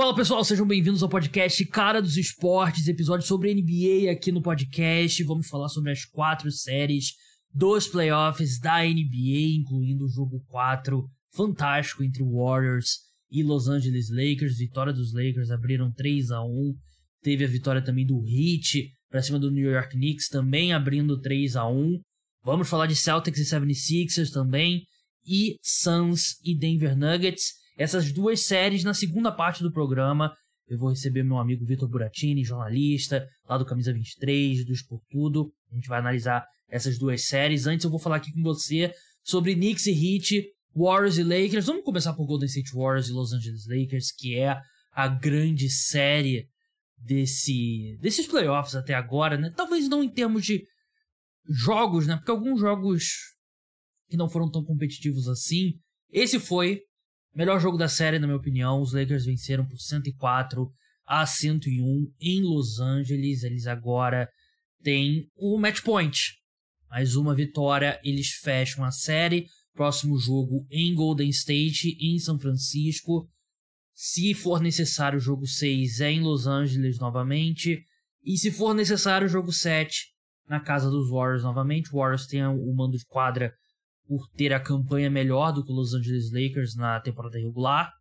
Fala pessoal, sejam bem-vindos ao podcast Cara dos Esportes, episódio sobre NBA aqui no podcast. Vamos falar sobre as quatro séries dos playoffs da NBA, incluindo o jogo 4 fantástico entre Warriors e Los Angeles Lakers. Vitória dos Lakers, abriram 3 a 1 Teve a vitória também do Heat para cima do New York Knicks, também abrindo 3 a 1 Vamos falar de Celtics e 76ers também, e Suns e Denver Nuggets. Essas duas séries na segunda parte do programa. Eu vou receber meu amigo Vitor Buratini, jornalista, lá do Camisa 23, do Expor Tudo. A gente vai analisar essas duas séries. Antes eu vou falar aqui com você sobre Knicks e Heat, Warriors e Lakers. Vamos começar por Golden State Warriors e Los Angeles Lakers, que é a grande série desse desses playoffs até agora, né? Talvez não em termos de jogos, né? Porque alguns jogos que não foram tão competitivos assim. Esse foi melhor jogo da série, na minha opinião. Os Lakers venceram por 104 a 101 em Los Angeles. Eles agora têm o match point. Mais uma vitória, eles fecham a série. Próximo jogo em Golden State, em São Francisco. Se for necessário, o jogo 6 é em Los Angeles novamente. E se for necessário, o jogo 7 na casa dos Warriors novamente. O Warriors tem o mando de quadra por ter a campanha melhor do que os Los Angeles Lakers na temporada regular.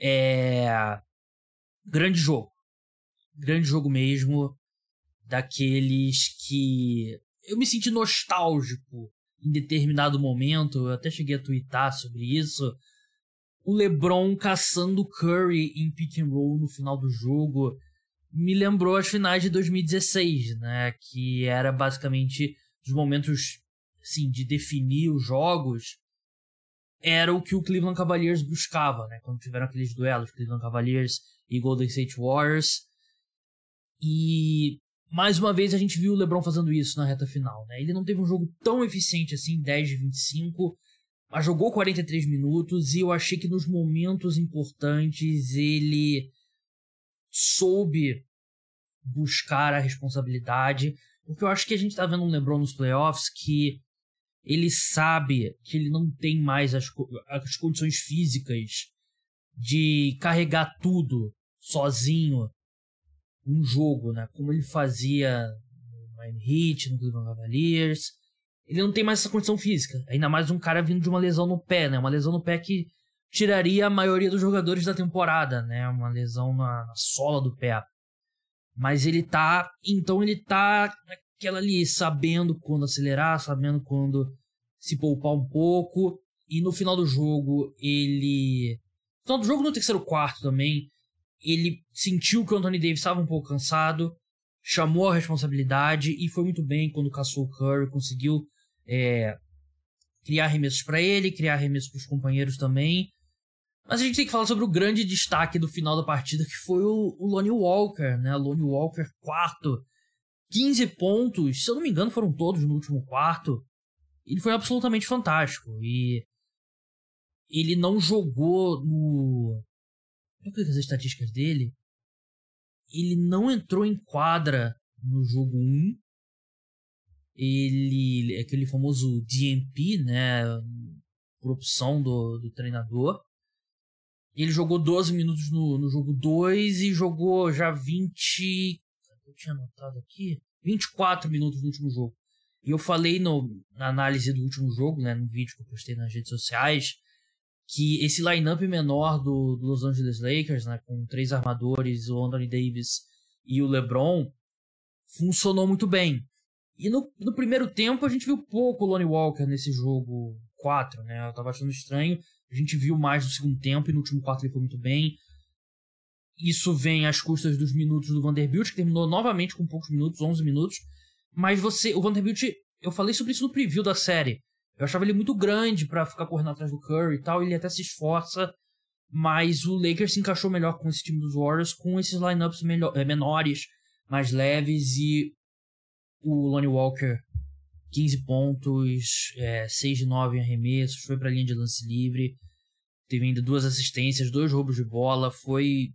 É. Grande jogo. Grande jogo mesmo. Daqueles que. Eu me senti nostálgico em determinado momento. Eu até cheguei a twittar sobre isso. O LeBron caçando Curry em pick and roll no final do jogo me lembrou as finais de 2016, né? Que era basicamente os momentos assim, de definir os jogos, era o que o Cleveland Cavaliers buscava, né? Quando tiveram aqueles duelos, Cleveland Cavaliers e Golden State Warriors. E mais uma vez a gente viu o LeBron fazendo isso na reta final, né? Ele não teve um jogo tão eficiente assim, 10 de 25, mas jogou 43 minutos e eu achei que nos momentos importantes ele soube buscar a responsabilidade, porque eu acho que a gente tá vendo um LeBron nos playoffs que ele sabe que ele não tem mais as, as condições físicas de carregar tudo sozinho um jogo, né? Como ele fazia no Miami Heat, no Cleveland Cavaliers. Ele não tem mais essa condição física. Ainda mais um cara vindo de uma lesão no pé, né? Uma lesão no pé que tiraria a maioria dos jogadores da temporada, né? Uma lesão na, na sola do pé. Mas ele tá. Então ele tá naquela ali, sabendo quando acelerar, sabendo quando se poupar um pouco. E no final do jogo, ele. No final do jogo, no terceiro quarto também, ele sentiu que o Anthony Davis estava um pouco cansado, chamou a responsabilidade e foi muito bem quando caçou o Curry, conseguiu é, criar arremessos para ele, criar arremessos para os companheiros também. Mas a gente tem que falar sobre o grande destaque do final da partida, que foi o, o Lonnie Walker, né? Lonnie Walker, quarto. 15 pontos, se eu não me engano, foram todos no último quarto. Ele foi absolutamente fantástico. E ele não jogou no. Qual é as estatísticas dele? Ele não entrou em quadra no jogo 1. Ele. aquele famoso DMP, né? Por opção do, do treinador. Ele jogou 12 minutos no, no jogo 2 e jogou já 20. Tinha anotado aqui. 24 minutos no último jogo. E eu falei no, na análise do último jogo, né, no vídeo que eu postei nas redes sociais, que esse lineup menor do, do Los Angeles Lakers, né, com três armadores, o Anthony Davis e o LeBron, funcionou muito bem. E no, no primeiro tempo a gente viu pouco o Lonnie Walker nesse jogo 4, né? Eu tava achando estranho. A gente viu mais no segundo tempo e no último quarto ele foi muito bem. Isso vem às custas dos minutos do Vanderbilt, que terminou novamente com poucos minutos, 11 minutos. Mas você, o Vanderbilt, eu falei sobre isso no preview da série. Eu achava ele muito grande para ficar correndo atrás do Curry e tal, ele até se esforça, mas o Lakers se encaixou melhor com esse time dos Warriors, com esses lineups é, menores, mais leves e o Lonnie Walker 15 pontos, é, 6 de 9 em arremessos, foi para a linha de lance livre, teve ainda duas assistências, dois roubos de bola, foi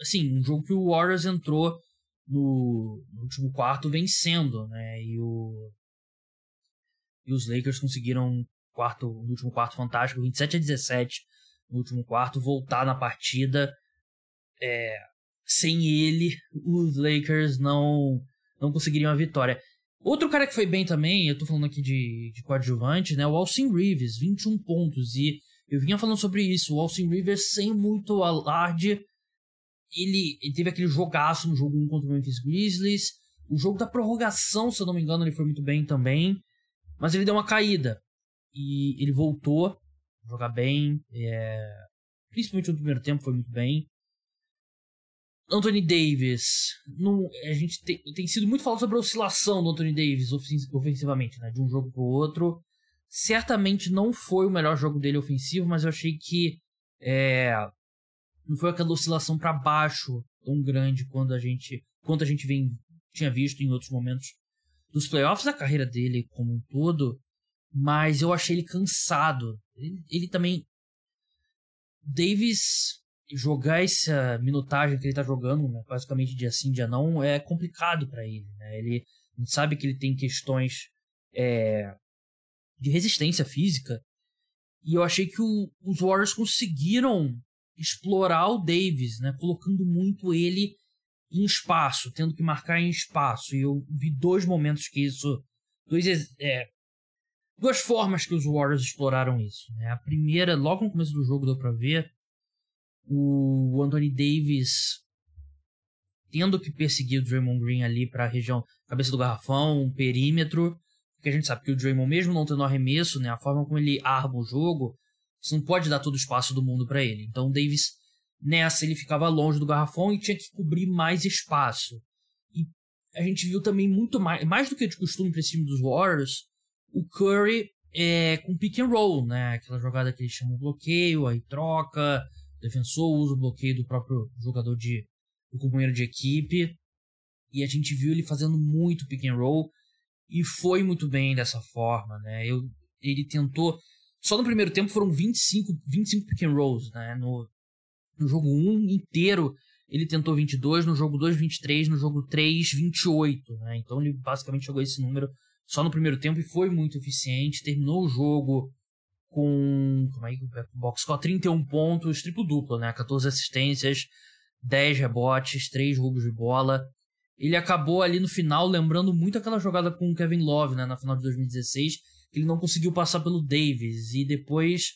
assim, um jogo que o Warriors entrou no, no último quarto vencendo, né? E o e os Lakers conseguiram um quarto, no último quarto fantástico, 27 a 17 no último quarto, voltar na partida. é, sem ele, os Lakers não, não conseguiriam a vitória. Outro cara que foi bem também, eu tô falando aqui de, de coadjuvante, né? O Alcin Reeves, 21 pontos. E eu vinha falando sobre isso. O Alcin Reeves, sem muito alarde, ele, ele, teve aquele jogaço no jogo 1 contra o Memphis Grizzlies. O jogo da prorrogação, se eu não me engano, ele foi muito bem também. Mas ele deu uma caída. E ele voltou a jogar bem. É... Principalmente no primeiro tempo foi muito bem. Anthony Davis. Não, a gente tem, tem sido muito falado sobre a oscilação do Anthony Davis ofensivamente, né? De um jogo pro outro. Certamente não foi o melhor jogo dele ofensivo, mas eu achei que é, não foi aquela oscilação para baixo tão grande quando a gente, quanto a gente vem, tinha visto em outros momentos dos playoffs da carreira dele como um todo. Mas eu achei ele cansado. Ele, ele também. Davis jogar essa minutagem que ele tá jogando, né, basicamente dia sim, dia não, é complicado para ele. Né? Ele sabe que ele tem questões é, de resistência física. E eu achei que o, os Warriors conseguiram explorar o Davis, né, colocando muito ele em espaço, tendo que marcar em espaço. E eu vi dois momentos que isso. Dois, é, duas formas que os Warriors exploraram isso. Né? A primeira, logo no começo do jogo, deu pra ver o Anthony Davis tendo que perseguir o Draymond Green ali para a região cabeça do garrafão, um perímetro, porque a gente sabe que o Draymond mesmo não tendo arremesso, né, a forma como ele arma o jogo, você não pode dar todo o espaço do mundo para ele. Então o Davis nessa ele ficava longe do garrafão e tinha que cobrir mais espaço. E a gente viu também muito mais, mais do que de costume para esse time dos Warriors, o Curry é, com pick and roll, né? Aquela jogada que ele chama de bloqueio, aí troca, defensor usa o bloqueio do próprio jogador de do companheiro de equipe. E a gente viu ele fazendo muito pick and roll e foi muito bem dessa forma, né? Eu, ele tentou só no primeiro tempo foram 25, 25 pick and rolls, né? No, no jogo 1 inteiro ele tentou 22, no jogo 2 23, no jogo 3 28, né? Então ele basicamente a esse número só no primeiro tempo e foi muito eficiente, terminou o jogo com. Como é que box score? 31 pontos, triplo-duplo, né? 14 assistências, 10 rebotes, 3 roubos de bola. Ele acabou ali no final lembrando muito aquela jogada com o Kevin Love, né? Na final de 2016, que ele não conseguiu passar pelo Davis. E depois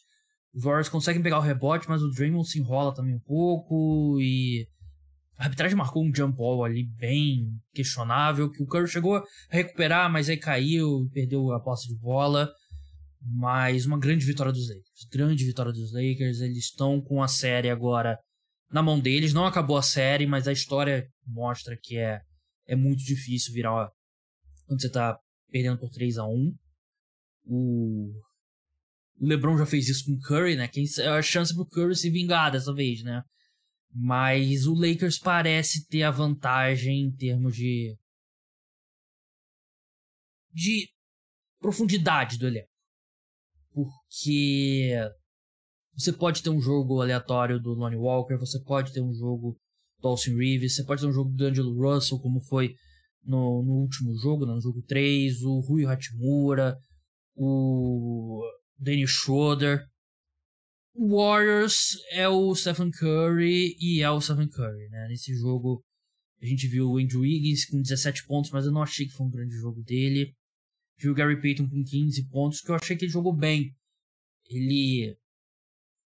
os Warriors conseguem pegar o rebote, mas o Draymond se enrola também um pouco. E a arbitragem marcou um jump ball ali bem questionável, que o Curry chegou a recuperar, mas aí caiu, perdeu a posse de bola. Mas uma grande vitória dos Lakers. Grande vitória dos Lakers. Eles estão com a série agora na mão deles. Não acabou a série, mas a história mostra que é, é muito difícil virar quando você está perdendo por 3 a 1 O, LeBron já fez isso com o Curry, né? Quem é a chance pro Curry se vingar dessa vez, né? Mas o Lakers parece ter a vantagem em termos de de profundidade do elenco porque você pode ter um jogo aleatório do Lonnie Walker, você pode ter um jogo do Austin Reeves, você pode ter um jogo do Angelo Russell, como foi no, no último jogo, no jogo 3, o Rui Hachimura, o Danny Schroeder. O Warriors é o Stephen Curry e é o Stephen Curry, né? Nesse jogo a gente viu o Andrew Wiggins com 17 pontos, mas eu não achei que foi um grande jogo dele viu o Gary Payton com 15 pontos, que eu achei que ele jogou bem. Ele.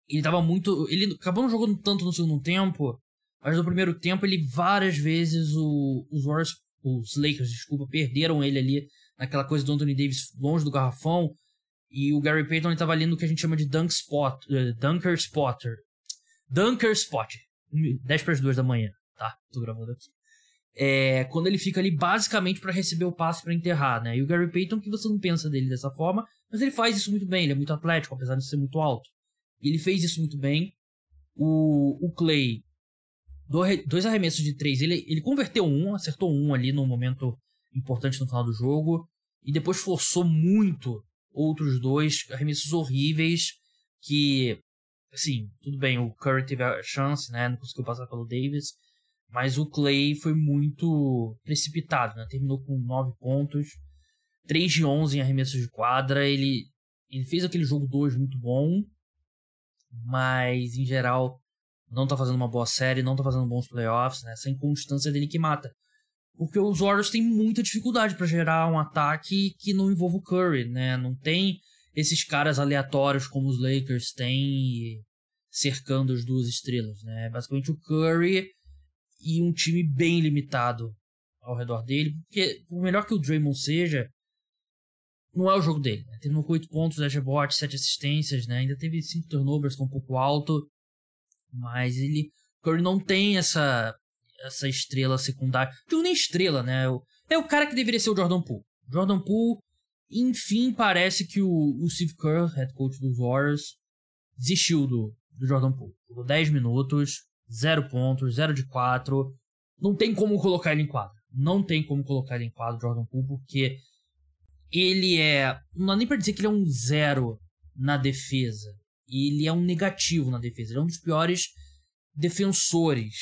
Ele tava muito. Ele acabou não jogando tanto no segundo tempo, mas no primeiro tempo ele várias vezes o, os Warriors. Os Lakers, desculpa, perderam ele ali naquela coisa do Anthony Davis longe do garrafão. E o Gary Payton estava ali no que a gente chama de dunk spot, uh, dunker spotter. Dunker spot. 10 para as 2 da manhã, tá? Tô gravando aqui é, quando ele fica ali basicamente para receber o passe para enterrar, né? E o Gary Payton, que você não pensa dele dessa forma, mas ele faz isso muito bem, ele é muito atlético, apesar de ser muito alto. E ele fez isso muito bem. O, o Clay, dois arremessos de três, ele, ele converteu um, acertou um ali no momento importante no final do jogo, e depois forçou muito outros dois arremessos horríveis que, assim, tudo bem, o Curry teve a chance, né? Não conseguiu passar pelo Davis, mas o Clay foi muito precipitado, né? Terminou com 9 pontos, 3 de 11 em arremessos de quadra. Ele, ele fez aquele jogo 2 muito bom, mas em geral não tá fazendo uma boa série, não tá fazendo bons playoffs, né? Essa inconstância dele que mata. Porque os Warriors têm muita dificuldade para gerar um ataque que não envolva o Curry, né? Não tem esses caras aleatórios como os Lakers têm cercando as duas estrelas, né? É basicamente o Curry e um time bem limitado ao redor dele, porque por melhor que o Draymond seja, não é o jogo dele. Né? Terminou com 8 pontos, 10 rebotes, 7 assistências, né? Ainda teve 5 turnovers, que é um pouco alto. Mas ele. Curry não tem essa essa estrela secundária. Não nem estrela, né? É o cara que deveria ser o Jordan Poole. Jordan Poole, enfim, parece que o, o Steve Kerr, head coach dos Warriors, desistiu do, do Jordan Poole. Jogou 10 minutos, 0 pontos, 0 de 4. Não tem como colocar ele em quadro. Não tem como colocar ele em quadro, Jordan Poole, porque ele é. Não dá nem pra dizer que ele é um zero na defesa. Ele é um negativo na defesa. Ele é um dos piores defensores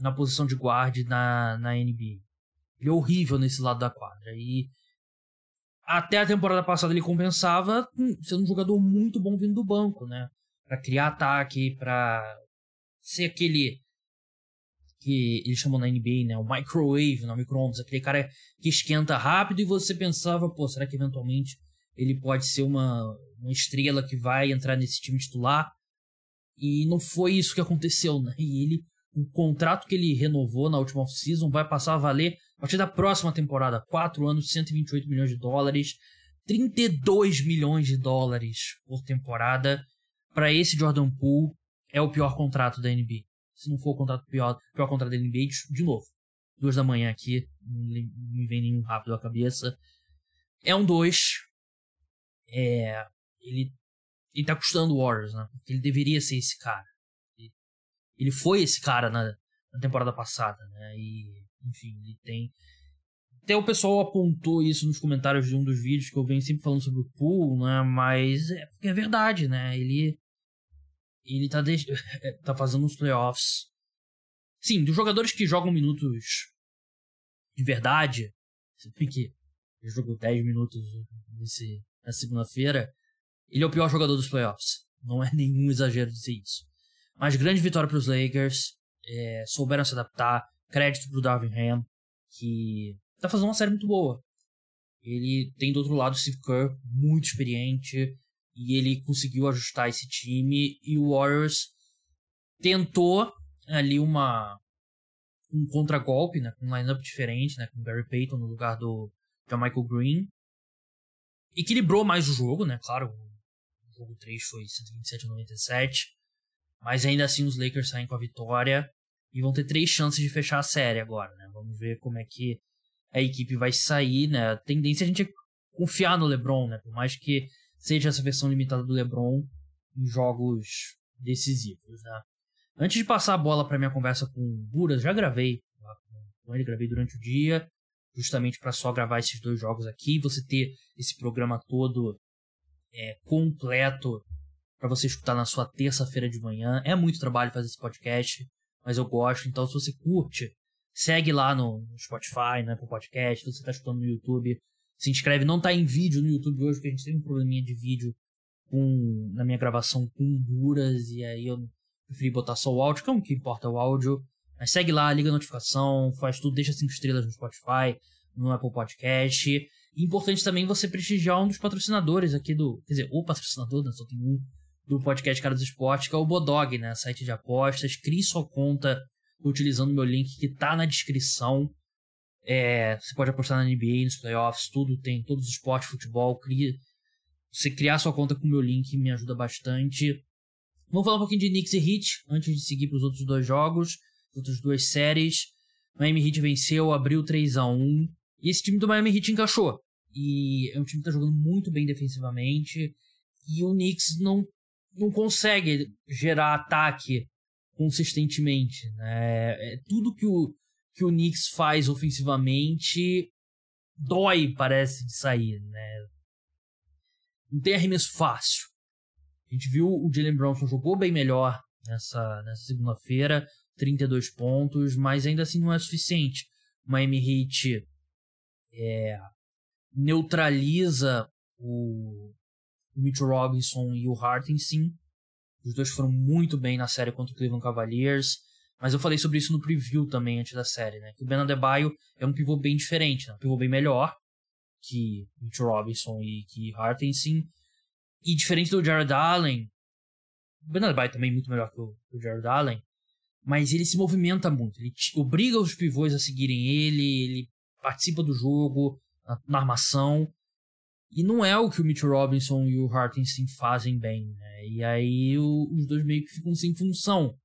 na posição de guard na, na NBA. Ele é horrível nesse lado da quadra. E até a temporada passada ele compensava sendo um jogador muito bom vindo do banco, né? Pra criar ataque, pra ser aquele que eles chamam na NBA, né? O microwave, não, microondas, aquele cara que esquenta rápido e você pensava, pô, será que eventualmente ele pode ser uma, uma estrela que vai entrar nesse time titular? E não foi isso que aconteceu, né? E ele, o contrato que ele renovou na última off-season vai passar a valer a partir da próxima temporada. 4 anos, 128 milhões de dólares, 32 milhões de dólares por temporada. Para esse Jordan Poole, é o pior contrato da NBA se não for o contrato pior, pior contrato da NBA, de novo. Duas da manhã aqui, não me vem nenhum rápido à cabeça. É um dois. É, ele, ele tá custando o Warriors, né? Porque ele deveria ser esse cara. Ele, foi esse cara na, na temporada passada, né? E, enfim, ele tem. Até o pessoal apontou isso nos comentários de um dos vídeos que eu venho sempre falando sobre o Pool, né? Mas é, é verdade, né? Ele ele tá, de... tá fazendo uns playoffs. Sim, dos jogadores que jogam minutos de verdade, que jogou 10 minutos nesse, na segunda-feira, ele é o pior jogador dos playoffs. Não é nenhum exagero dizer isso. Mas grande vitória para os Lakers, é, souberam se adaptar. Crédito pro Darvin Ham, que tá fazendo uma série muito boa. Ele tem do outro lado o Steve Kerr, muito experiente, e ele conseguiu ajustar esse time e o Warriors tentou ali uma um contragolpe, né, com um lineup diferente, né, com Gary Payton no lugar do Michael Green. Equilibrou mais o jogo, né, claro, o jogo 3 foi 127 a 97, mas ainda assim os Lakers saem com a vitória e vão ter três chances de fechar a série agora, né? Vamos ver como é que a equipe vai sair, né? A tendência é a gente confiar no LeBron, né? Por mais que seja essa versão limitada do LeBron em jogos decisivos, né? Antes de passar a bola para minha conversa com o Buras, já gravei com ele, gravei durante o dia, justamente para só gravar esses dois jogos aqui, você ter esse programa todo é, completo para você escutar na sua terça-feira de manhã. É muito trabalho fazer esse podcast, mas eu gosto. Então, se você curte, segue lá no, Spotify, né, pro podcast. Se você está escutando no YouTube, se inscreve. Não tá em vídeo no YouTube hoje, porque a gente teve um probleminha de vídeo com, na minha gravação com Buras, e aí eu preferi botar só o áudio, que é o que importa o áudio. Mas segue lá, liga a notificação, faz tudo, deixa cinco estrelas no Spotify, no Apple Podcast. E importante também você prestigiar um dos patrocinadores aqui do. Quer dizer, o patrocinador, né? Só tem um do podcast Cara dos Esportes, que é o Bodog, né? Site de apostas. Crie sua conta utilizando meu link que tá na descrição. É, você pode apostar na NBA, nos playoffs, tudo tem, todos os esportes, futebol. Cria, você criar sua conta com meu link me ajuda bastante. Vamos falar um pouquinho de Knicks e Heat antes de seguir para os outros dois jogos, as outras duas séries. Miami Heat venceu, abriu 3 a 1 e esse time do Miami Heat encaixou. E é um time que está jogando muito bem defensivamente e o Knicks não, não consegue gerar ataque consistentemente. Né? É tudo que o, que o Knicks faz ofensivamente dói, parece, de sair, né? Não tem arremesso fácil. A gente viu o Jalen Brownson jogou bem melhor nessa, nessa segunda-feira, 32 pontos, mas ainda assim não é suficiente. O Heat é, neutraliza o Mitchell Robinson e o Hartenstein Os dois foram muito bem na série contra o Cleveland Cavaliers. Mas eu falei sobre isso no preview também antes da série, né? Que o Ben Adebayo é um pivô bem diferente, né? Um pivô bem melhor que Mitch Robinson e que Hartenstein. E diferente do Jared Allen, o Ben Adebayo também é muito melhor que o, que o Jared Allen, mas ele se movimenta muito. Ele obriga os pivôs a seguirem ele, ele participa do jogo, na, na armação. E não é o que o Mitch Robinson e o Hartenstein fazem bem, né? E aí o, os dois meio que ficam sem função.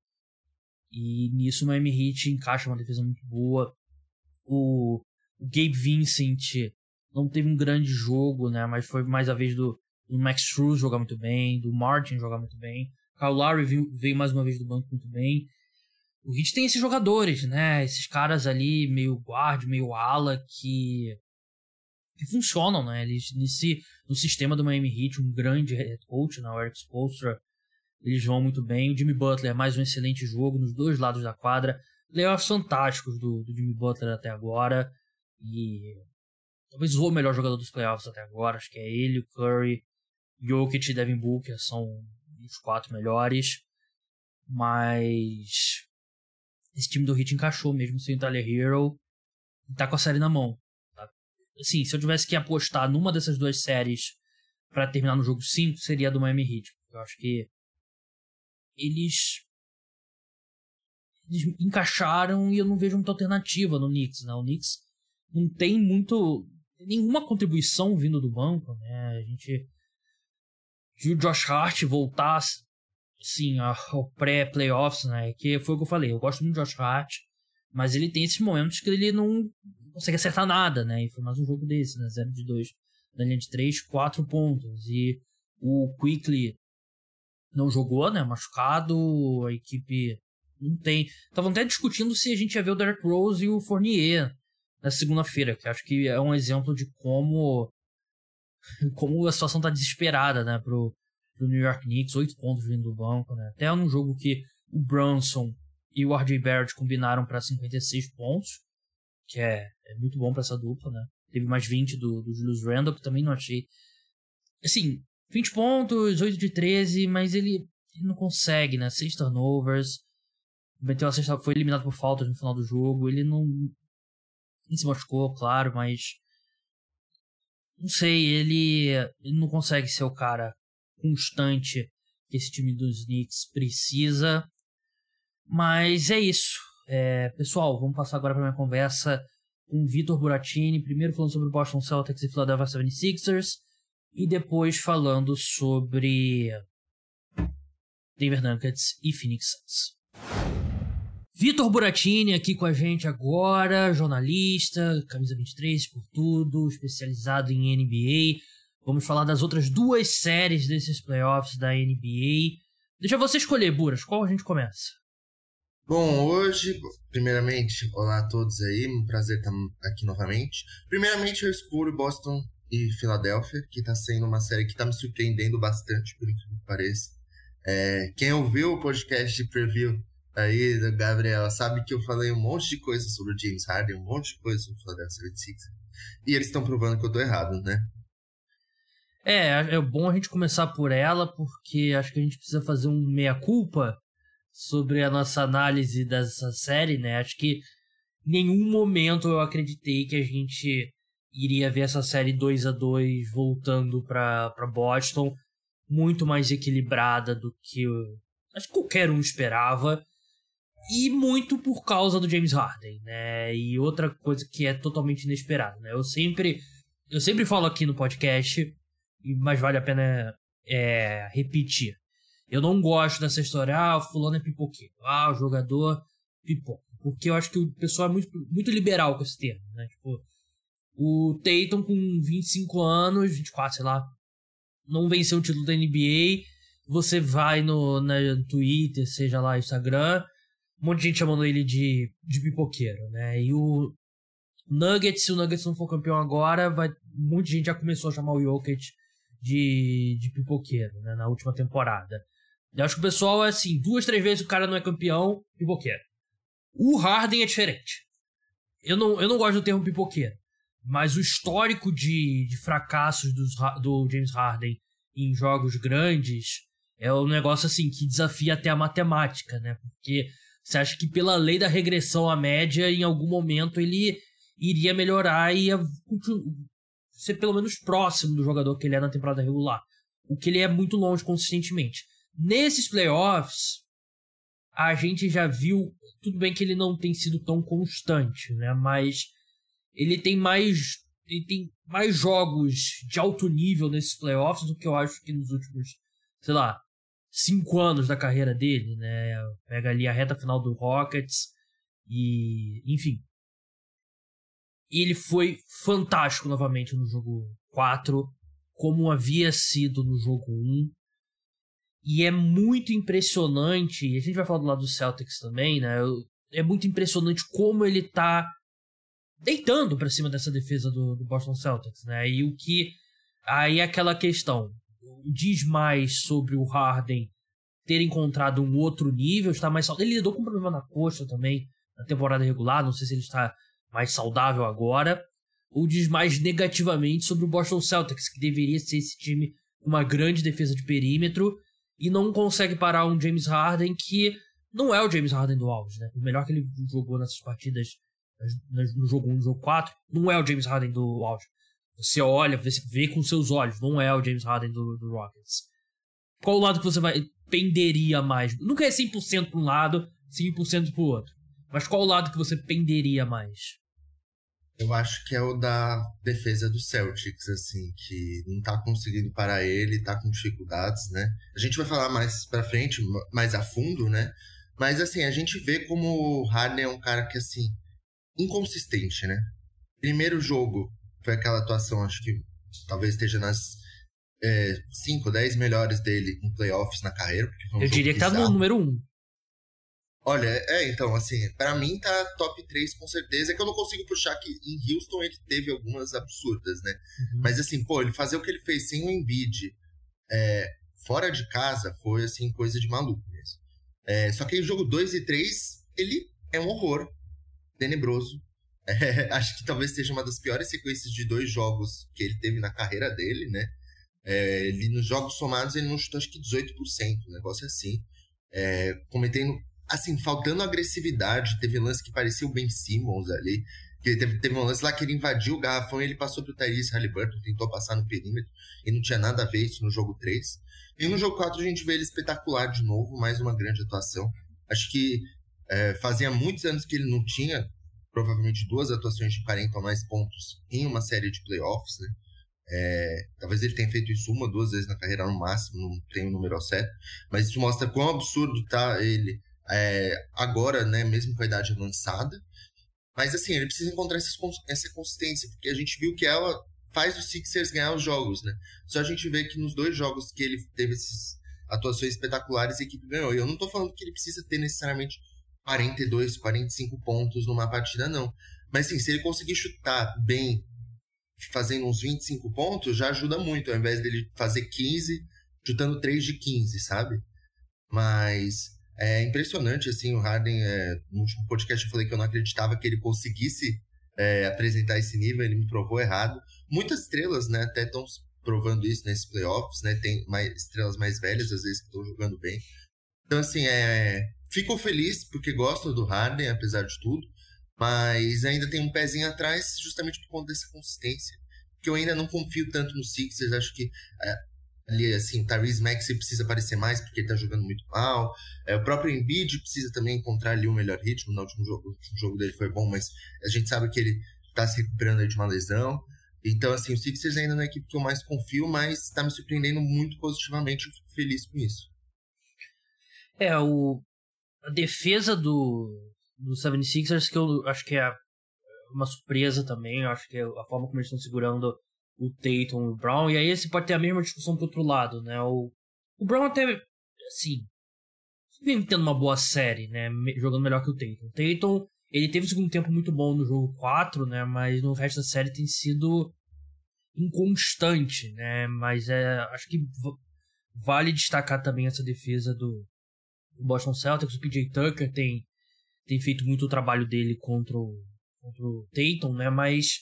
E nisso o Miami Heat encaixa uma defesa muito boa. O, o Gabe Vincent não teve um grande jogo, né? Mas foi mais a vez do, do Max Struz jogar muito bem, do Martin jogar muito bem. Kyle Lowry veio, veio, mais uma vez do banco muito bem. O Heat tem esses jogadores, né? Esses caras ali, meio guard, meio ala, que, que funcionam, né? Eles, nesse, no sistema do Miami Heat, um grande head coach, né? o Eric Spoelstra, eles vão muito bem. O Jimmy Butler, mais um excelente jogo nos dois lados da quadra. Playoffs fantásticos do, do Jimmy Butler até agora. E talvez o melhor jogador dos playoffs até agora. Acho que é ele, o Curry, Jokic e Devin Booker são os quatro melhores. Mas esse time do Heat encaixou mesmo sem o Tyler Hero. E tá com a série na mão. Assim, se eu tivesse que apostar numa dessas duas séries para terminar no jogo 5, seria a do Miami Heat. Eu acho que eles eles encaixaram e eu não vejo muita alternativa no Knicks, né? O Knicks não tem muito nenhuma contribuição vindo do banco, né? A gente viu o Josh Hart voltar assim ao pré-playoffs, né? Que foi o que eu falei. Eu gosto muito do Josh Hart, mas ele tem esses momentos que ele não consegue acertar nada, né? E foi mais um jogo desse, né? 0 de 2 na linha de 3, 4 pontos. E o Quickly não jogou, né? Machucado, a equipe não tem. Estavam até discutindo se a gente ia ver o Derek Rose e o Fournier na segunda-feira, que acho que é um exemplo de como como a situação tá desesperada, né, pro, pro New York Knicks, oito pontos vindo do banco, né? Até num jogo que o Brunson e o RJ Barrett combinaram para 56 pontos, que é, é muito bom para essa dupla, né? Teve mais 20 do, do Julius Randle, que também não achei. Assim, 20 pontos, 8 de 13, mas ele, ele não consegue, né? 6 turnovers. Meteu a sexta, foi eliminado por faltas no final do jogo. Ele não. Ele se machucou, claro, mas. Não sei, ele, ele não consegue ser o cara constante que esse time dos Knicks precisa. Mas é isso. É, pessoal, vamos passar agora para minha conversa com Vitor Buratini. Primeiro falando sobre Boston Celtics e Philadelphia 76ers e depois falando sobre Denver Nuggets e Phoenix Suns. Vitor Buratini aqui com a gente agora, jornalista, camisa 23 por tudo, especializado em NBA. Vamos falar das outras duas séries desses playoffs da NBA. Deixa você escolher, Buras, qual a gente começa? Bom, hoje, primeiramente, olá a todos aí, um prazer estar aqui novamente. Primeiramente, eu escolho Boston e Filadélfia, que está sendo uma série que está me surpreendendo bastante, por incrível que pareça. É, quem ouviu o podcast de preview aí do Gabriel sabe que eu falei um monte de coisa sobre o James Harden, um monte de coisa sobre o Philadelphia 76 E eles estão provando que eu tô errado, né? É, é bom a gente começar por ela, porque acho que a gente precisa fazer um meia-culpa sobre a nossa análise dessa série, né? Acho que em nenhum momento eu acreditei que a gente iria ver essa série 2 a 2 voltando para Boston muito mais equilibrada do que acho que qualquer um esperava e muito por causa do James Harden, né? E outra coisa que é totalmente inesperada, né? Eu sempre eu sempre falo aqui no podcast, mas vale a pena é, repetir. Eu não gosto dessa história, ah, o fulano é pipoqueiro, ah, o jogador pipoca. Porque eu acho que o pessoal é muito, muito liberal com esse termo, né? Tipo, o Tatum com 25 anos, 24, sei lá, não venceu o título da NBA. Você vai no na Twitter, seja lá Instagram, um monte de gente chamando ele de, de pipoqueiro, né? E o Nuggets, se o Nuggets não for campeão agora, vai, muita gente já começou a chamar o Jokic de, de pipoqueiro, né? Na última temporada. Eu acho que o pessoal é assim, duas, três vezes o cara não é campeão, pipoqueiro. O Harden é diferente. Eu não, eu não gosto do termo pipoqueiro. Mas o histórico de, de fracassos dos, do James Harden em jogos grandes é um negócio assim que desafia até a matemática, né? Porque você acha que pela lei da regressão à média, em algum momento ele iria melhorar e ia ser pelo menos próximo do jogador que ele é na temporada regular. O que ele é muito longe consistentemente. Nesses playoffs, a gente já viu. Tudo bem que ele não tem sido tão constante, né? Mas ele tem mais. Ele tem mais jogos de alto nível nesses playoffs do que eu acho que nos últimos, sei lá, cinco anos da carreira dele, né? Pega ali a reta final do Rockets e, enfim. Ele foi fantástico novamente no jogo 4, como havia sido no jogo 1. E é muito impressionante, e a gente vai falar do lado do Celtics também, né? É muito impressionante como ele tá deitando para cima dessa defesa do, do Boston Celtics, né? E o que aí é aquela questão diz mais sobre o Harden ter encontrado um outro nível, está mais saudável. Ele lidou com um problema na coxa também na temporada regular, não sei se ele está mais saudável agora, ou diz mais negativamente sobre o Boston Celtics, que deveria ser esse time com uma grande defesa de perímetro e não consegue parar um James Harden que não é o James Harden do auge, né? O melhor que ele jogou nessas partidas no jogo 1 no jogo 4 não é o James Harden do auge. Você olha, você vê com seus olhos, não é o James Harden do, do Rockets. Qual o lado que você vai penderia mais? Nunca é 100% para um lado, 100% para o outro. Mas qual o lado que você penderia mais? Eu acho que é o da defesa do Celtics, assim, que não tá conseguindo parar ele, tá com dificuldades, né? A gente vai falar mais pra frente, mais a fundo, né? Mas, assim, a gente vê como o Harden é um cara que, assim, inconsistente, né? Primeiro jogo foi aquela atuação, acho que talvez esteja nas 5, é, 10 melhores dele em playoffs na carreira. Um Eu diria que tá no número 1. Um. Olha, é, então, assim, para mim tá top 3 com certeza. É que eu não consigo puxar que em Houston ele teve algumas absurdas, né? Uhum. Mas, assim, pô, ele fazer o que ele fez sem o Embiid é, fora de casa foi, assim, coisa de maluco mesmo. É, só que em jogo 2 e 3, ele é um horror tenebroso. É, acho que talvez seja uma das piores sequências de dois jogos que ele teve na carreira dele, né? É, ele, nos jogos somados ele não chutou acho que 18%, um negócio assim. É, cometendo, assim, faltando agressividade. Teve lance que parecia o Ben Simmons ali. Que teve, teve um lance lá que ele invadiu o garrafão e ele passou pro Tyrese Halliburton, tentou passar no perímetro e não tinha nada a ver isso no jogo 3. E no jogo 4 a gente vê ele espetacular de novo, mais uma grande atuação. Acho que é, fazia muitos anos que ele não tinha provavelmente duas atuações de 40 ou mais pontos em uma série de playoffs, né? É, talvez ele tenha feito isso uma, duas vezes na carreira no máximo, não tenho o número certo, mas isso mostra quão absurdo tá ele é, agora, né, mesmo com a idade avançada. Mas assim, ele precisa encontrar essa, essa consistência, porque a gente viu que ela faz os Sixers ganhar os jogos, né? Só a gente vê que nos dois jogos que ele teve essas atuações espetaculares, a equipe ganhou. E eu não tô falando que ele precisa ter necessariamente 42, 45 pontos numa partida, não. Mas sim, se ele conseguir chutar bem, fazendo uns 25 pontos, já ajuda muito, ao invés dele fazer 15, chutando 3 de 15, sabe? Mas é impressionante, assim, o Harden, é, no último podcast eu falei que eu não acreditava que ele conseguisse é, apresentar esse nível, ele me provou errado. Muitas estrelas, né, até estão provando isso nesses playoffs, né, tem mais, estrelas mais velhas, às vezes, que estão jogando bem. Então, assim, é, Fico feliz porque gosto do Harden, apesar de tudo, mas ainda tem um pezinho atrás justamente por conta dessa consistência. Porque eu ainda não confio tanto no Sixers, acho que é, ali, assim, Tyrese Maxey precisa aparecer mais porque ele tá jogando muito mal. É, o próprio Embiid precisa também encontrar ali um melhor ritmo. No último jogo, o último jogo dele foi bom, mas a gente sabe que ele tá se recuperando de uma lesão. Então, assim, o Sixers ainda não é a equipe que eu mais confio, mas tá me surpreendendo muito positivamente. Eu fico feliz com isso. É, o, a defesa do, do 76ers, que eu acho que é uma surpresa também. Eu acho que é a forma como eles estão segurando o Tatum e o Brown. E aí você pode ter a mesma discussão pro outro lado, né? O, o Brown até, assim, vem tendo uma boa série, né? Jogando melhor que o Tatum. O Tatum, ele teve um segundo tempo muito bom no jogo 4, né? Mas no resto da série tem sido inconstante, né? Mas é, acho que vale destacar também essa defesa do, o Boston Celtics, o PJ Tucker tem, tem feito muito o trabalho dele contra o, contra o Tatum, né? Mas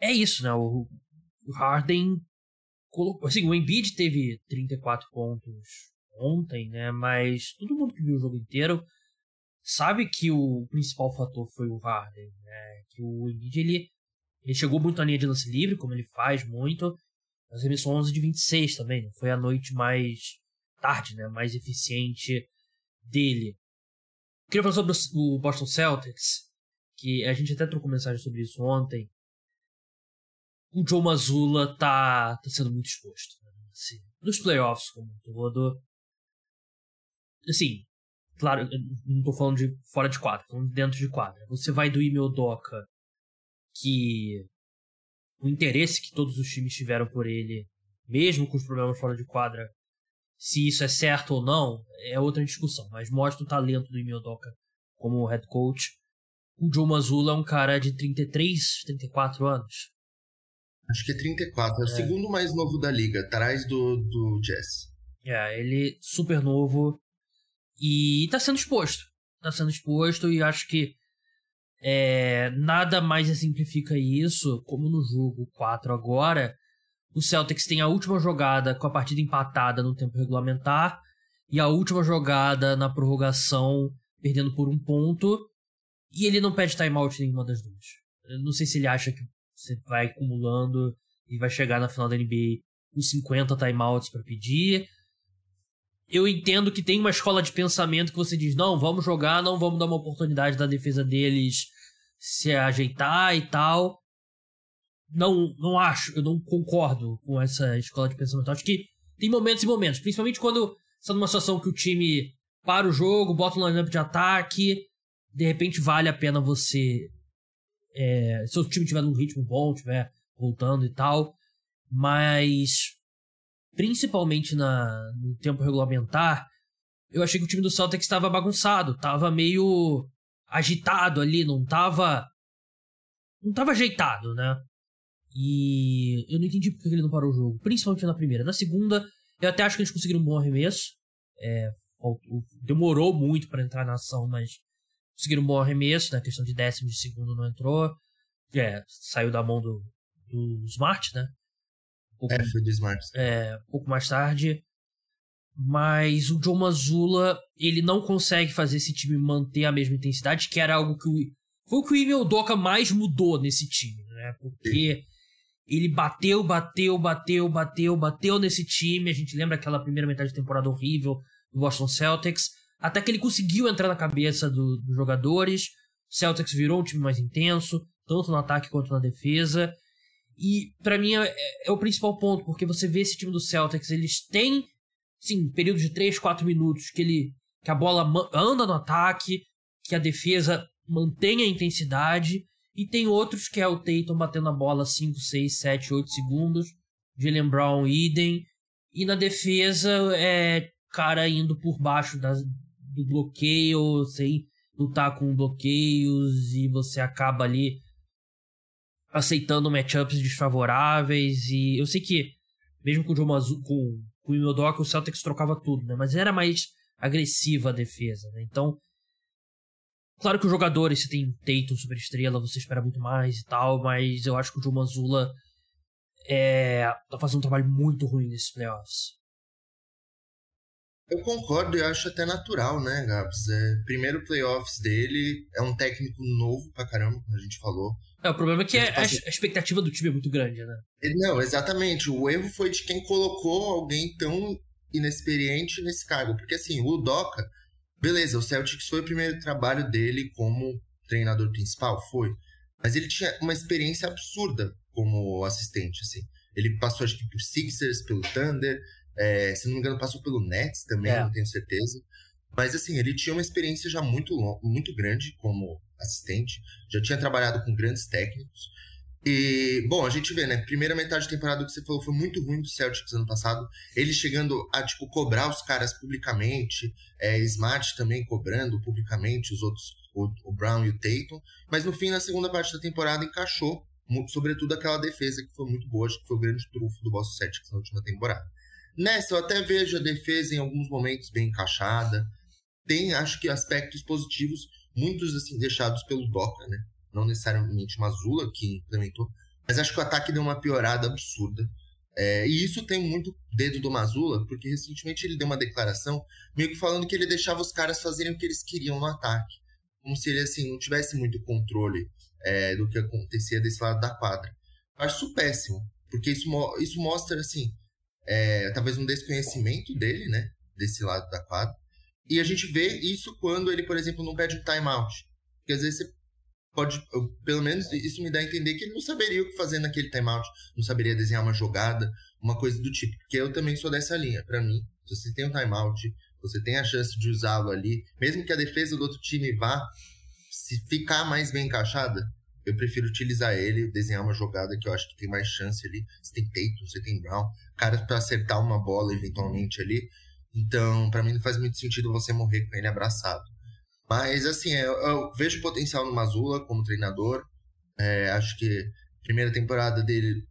é isso, né? O, o Harden Assim, o Embiid teve 34 pontos ontem, né? Mas todo mundo que viu o jogo inteiro sabe que o principal fator foi o Harden, né? Que o Embiid, ele, ele chegou muito na linha de lance livre, como ele faz muito, mas arremessou 11 de 26 também, né? Foi a noite mais tarde, né? Mais eficiente dele. Queria falar sobre o Boston Celtics, que a gente até trocou mensagem sobre isso ontem. O Joe Mazzulla tá, tá sendo muito exposto. Né? Assim, nos playoffs como um todo. Assim, claro, não tô falando de fora de quadra, tô falando dentro de quadra. Você vai do Ime Odoka, que o interesse que todos os times tiveram por ele, mesmo com os problemas fora de quadra, se isso é certo ou não, é outra discussão. Mas mostra o talento do Ime Odoka como head coach. O Joe Mazzulla é um cara de 33, 34 anos. Acho que é 34. É, é o segundo mais novo da liga, atrás do, do Jazz. É, ele super novo e tá sendo exposto. Tá sendo exposto e acho que é, nada mais exemplifica isso, como no jogo 4 agora. O Celtics tem a última jogada com a partida empatada no tempo regulamentar e a última jogada na prorrogação perdendo por um ponto e ele não pede timeout nenhuma das duas. Eu não sei se ele acha que você vai acumulando e vai chegar na final da NBA com 50 timeouts para pedir. Eu entendo que tem uma escola de pensamento que você diz: não, vamos jogar, não vamos dar uma oportunidade da defesa deles se ajeitar e tal. Não, não acho, eu não concordo com essa escola de pensamento. Acho que tem momentos e momentos, principalmente quando está numa situação que o time para o jogo, bota um lineup de ataque, de repente vale a pena você. É, se o time tiver num ritmo bom, tiver voltando e tal. Mas principalmente na, no tempo regulamentar, eu achei que o time do Celtics estava bagunçado, estava meio agitado ali, não estava não estava ajeitado, né? E eu não entendi porque ele não parou o jogo, principalmente na primeira. Na segunda, eu até acho que eles conseguiram um bom arremesso. É, demorou muito para entrar na ação, mas conseguiram um bom arremesso, na né? questão de décimo de segundo não entrou. É, saiu da mão do, do Smart, né? Um pouco, é, foi do Smart. É, um pouco mais tarde. Mas o Joe Mazzulla, ele não consegue fazer esse time manter a mesma intensidade, que era algo que o, foi o que o Emil Doca mais mudou nesse time, né? Porque ele bateu, bateu, bateu, bateu, bateu nesse time. A gente lembra aquela primeira metade de temporada horrível do Boston Celtics. Até que ele conseguiu entrar na cabeça do, dos jogadores. O Celtics virou um time mais intenso, tanto no ataque quanto na defesa. E para mim é, é, o principal ponto, porque você vê esse time do Celtics, eles têm, sim, períodos de 3, 4 minutos que ele que a bola anda no ataque, que a defesa mantém a intensidade, e tem outros que é o Tatum batendo a bola 5, 6, 7, 8 segundos, Jalen Brown idem, e na defesa é cara indo por baixo das, do bloqueio, sem lutar com bloqueios e você acaba ali aceitando matchups desfavoráveis e eu sei que mesmo com o Joe Mazu, com, com o Imodoka, o Celtics trocava tudo, né? Mas era mais agressiva a defesa, né? Então, claro que os jogadores, você tem Tatum, super estrela, você espera muito mais e tal, mas eu acho que o Joe Mazzulla é, tá fazendo um trabalho muito ruim nesses playoffs. Eu concordo e acho até natural, né, Gabs? É, primeiro playoffs dele, é um técnico novo pra caramba, como a gente falou. É, o problema é que a, a, expectativa do time é muito grande, né? Não, exatamente. O erro foi de quem colocou alguém tão inexperiente nesse cargo. Porque assim, o Doca, beleza, o Celtics foi o primeiro trabalho dele como treinador principal, foi. Mas ele tinha uma experiência absurda como assistente, assim. Ele passou, acho que, por Sixers, pelo Thunder, é, se não me engano, passou pelo Nets também, é. não tenho certeza. Mas assim, ele tinha uma experiência já muito, muito grande como assistente, já tinha trabalhado com grandes técnicos. E, bom, a gente vê, né? Primeira metade da temporada que você falou foi muito ruim do Celtics ano passado. Ele chegando a, tipo, cobrar os caras publicamente, é, Smart também cobrando publicamente os outros, o, o Brown e o Tatum. Mas no fim, na segunda parte da temporada, encaixou, sobretudo aquela defesa que foi muito boa, acho que foi o grande trunfo do Boston Celtics na última temporada. Nessa, eu até vejo a defesa em alguns momentos bem encaixada. Tem, acho que, aspectos positivos, muitos assim deixados pelo Doca, né? Não necessariamente Mazula que implementou, mas acho que o ataque deu uma piorada absurda. É, e isso tem muito dedo do Mazula, porque recentemente ele deu uma declaração meio que falando que ele deixava os caras fazerem o que eles queriam no ataque. Como se ele assim, não tivesse muito controle é, do que acontecia desse lado da quadra. Acho isso péssimo, porque isso, isso mostra assim, é, talvez um desconhecimento dele, né? Desse lado da quadra. E a gente vê isso quando ele, por exemplo, não pede um timeout. Porque às vezes você pode, pelo menos isso me dá a entender que ele não saberia o que fazer naquele timeout, não saberia desenhar uma jogada, uma coisa do tipo. Porque eu também sou dessa linha. Para mim, se você tem um timeout, você tem a chance de usá-lo ali, mesmo que a defesa do outro time vá se ficar mais bem encaixada, eu prefiro utilizar ele, desenhar uma jogada que eu acho que tem mais chance ali. Você tem Tatum, você tem Brown, caras para acertar uma bola eventualmente ali. Então, para mim não faz muito sentido você morrer com ele abraçado. Mas, assim, eu, eu vejo potencial no Mazula como treinador. É, acho que a primeira temporada dele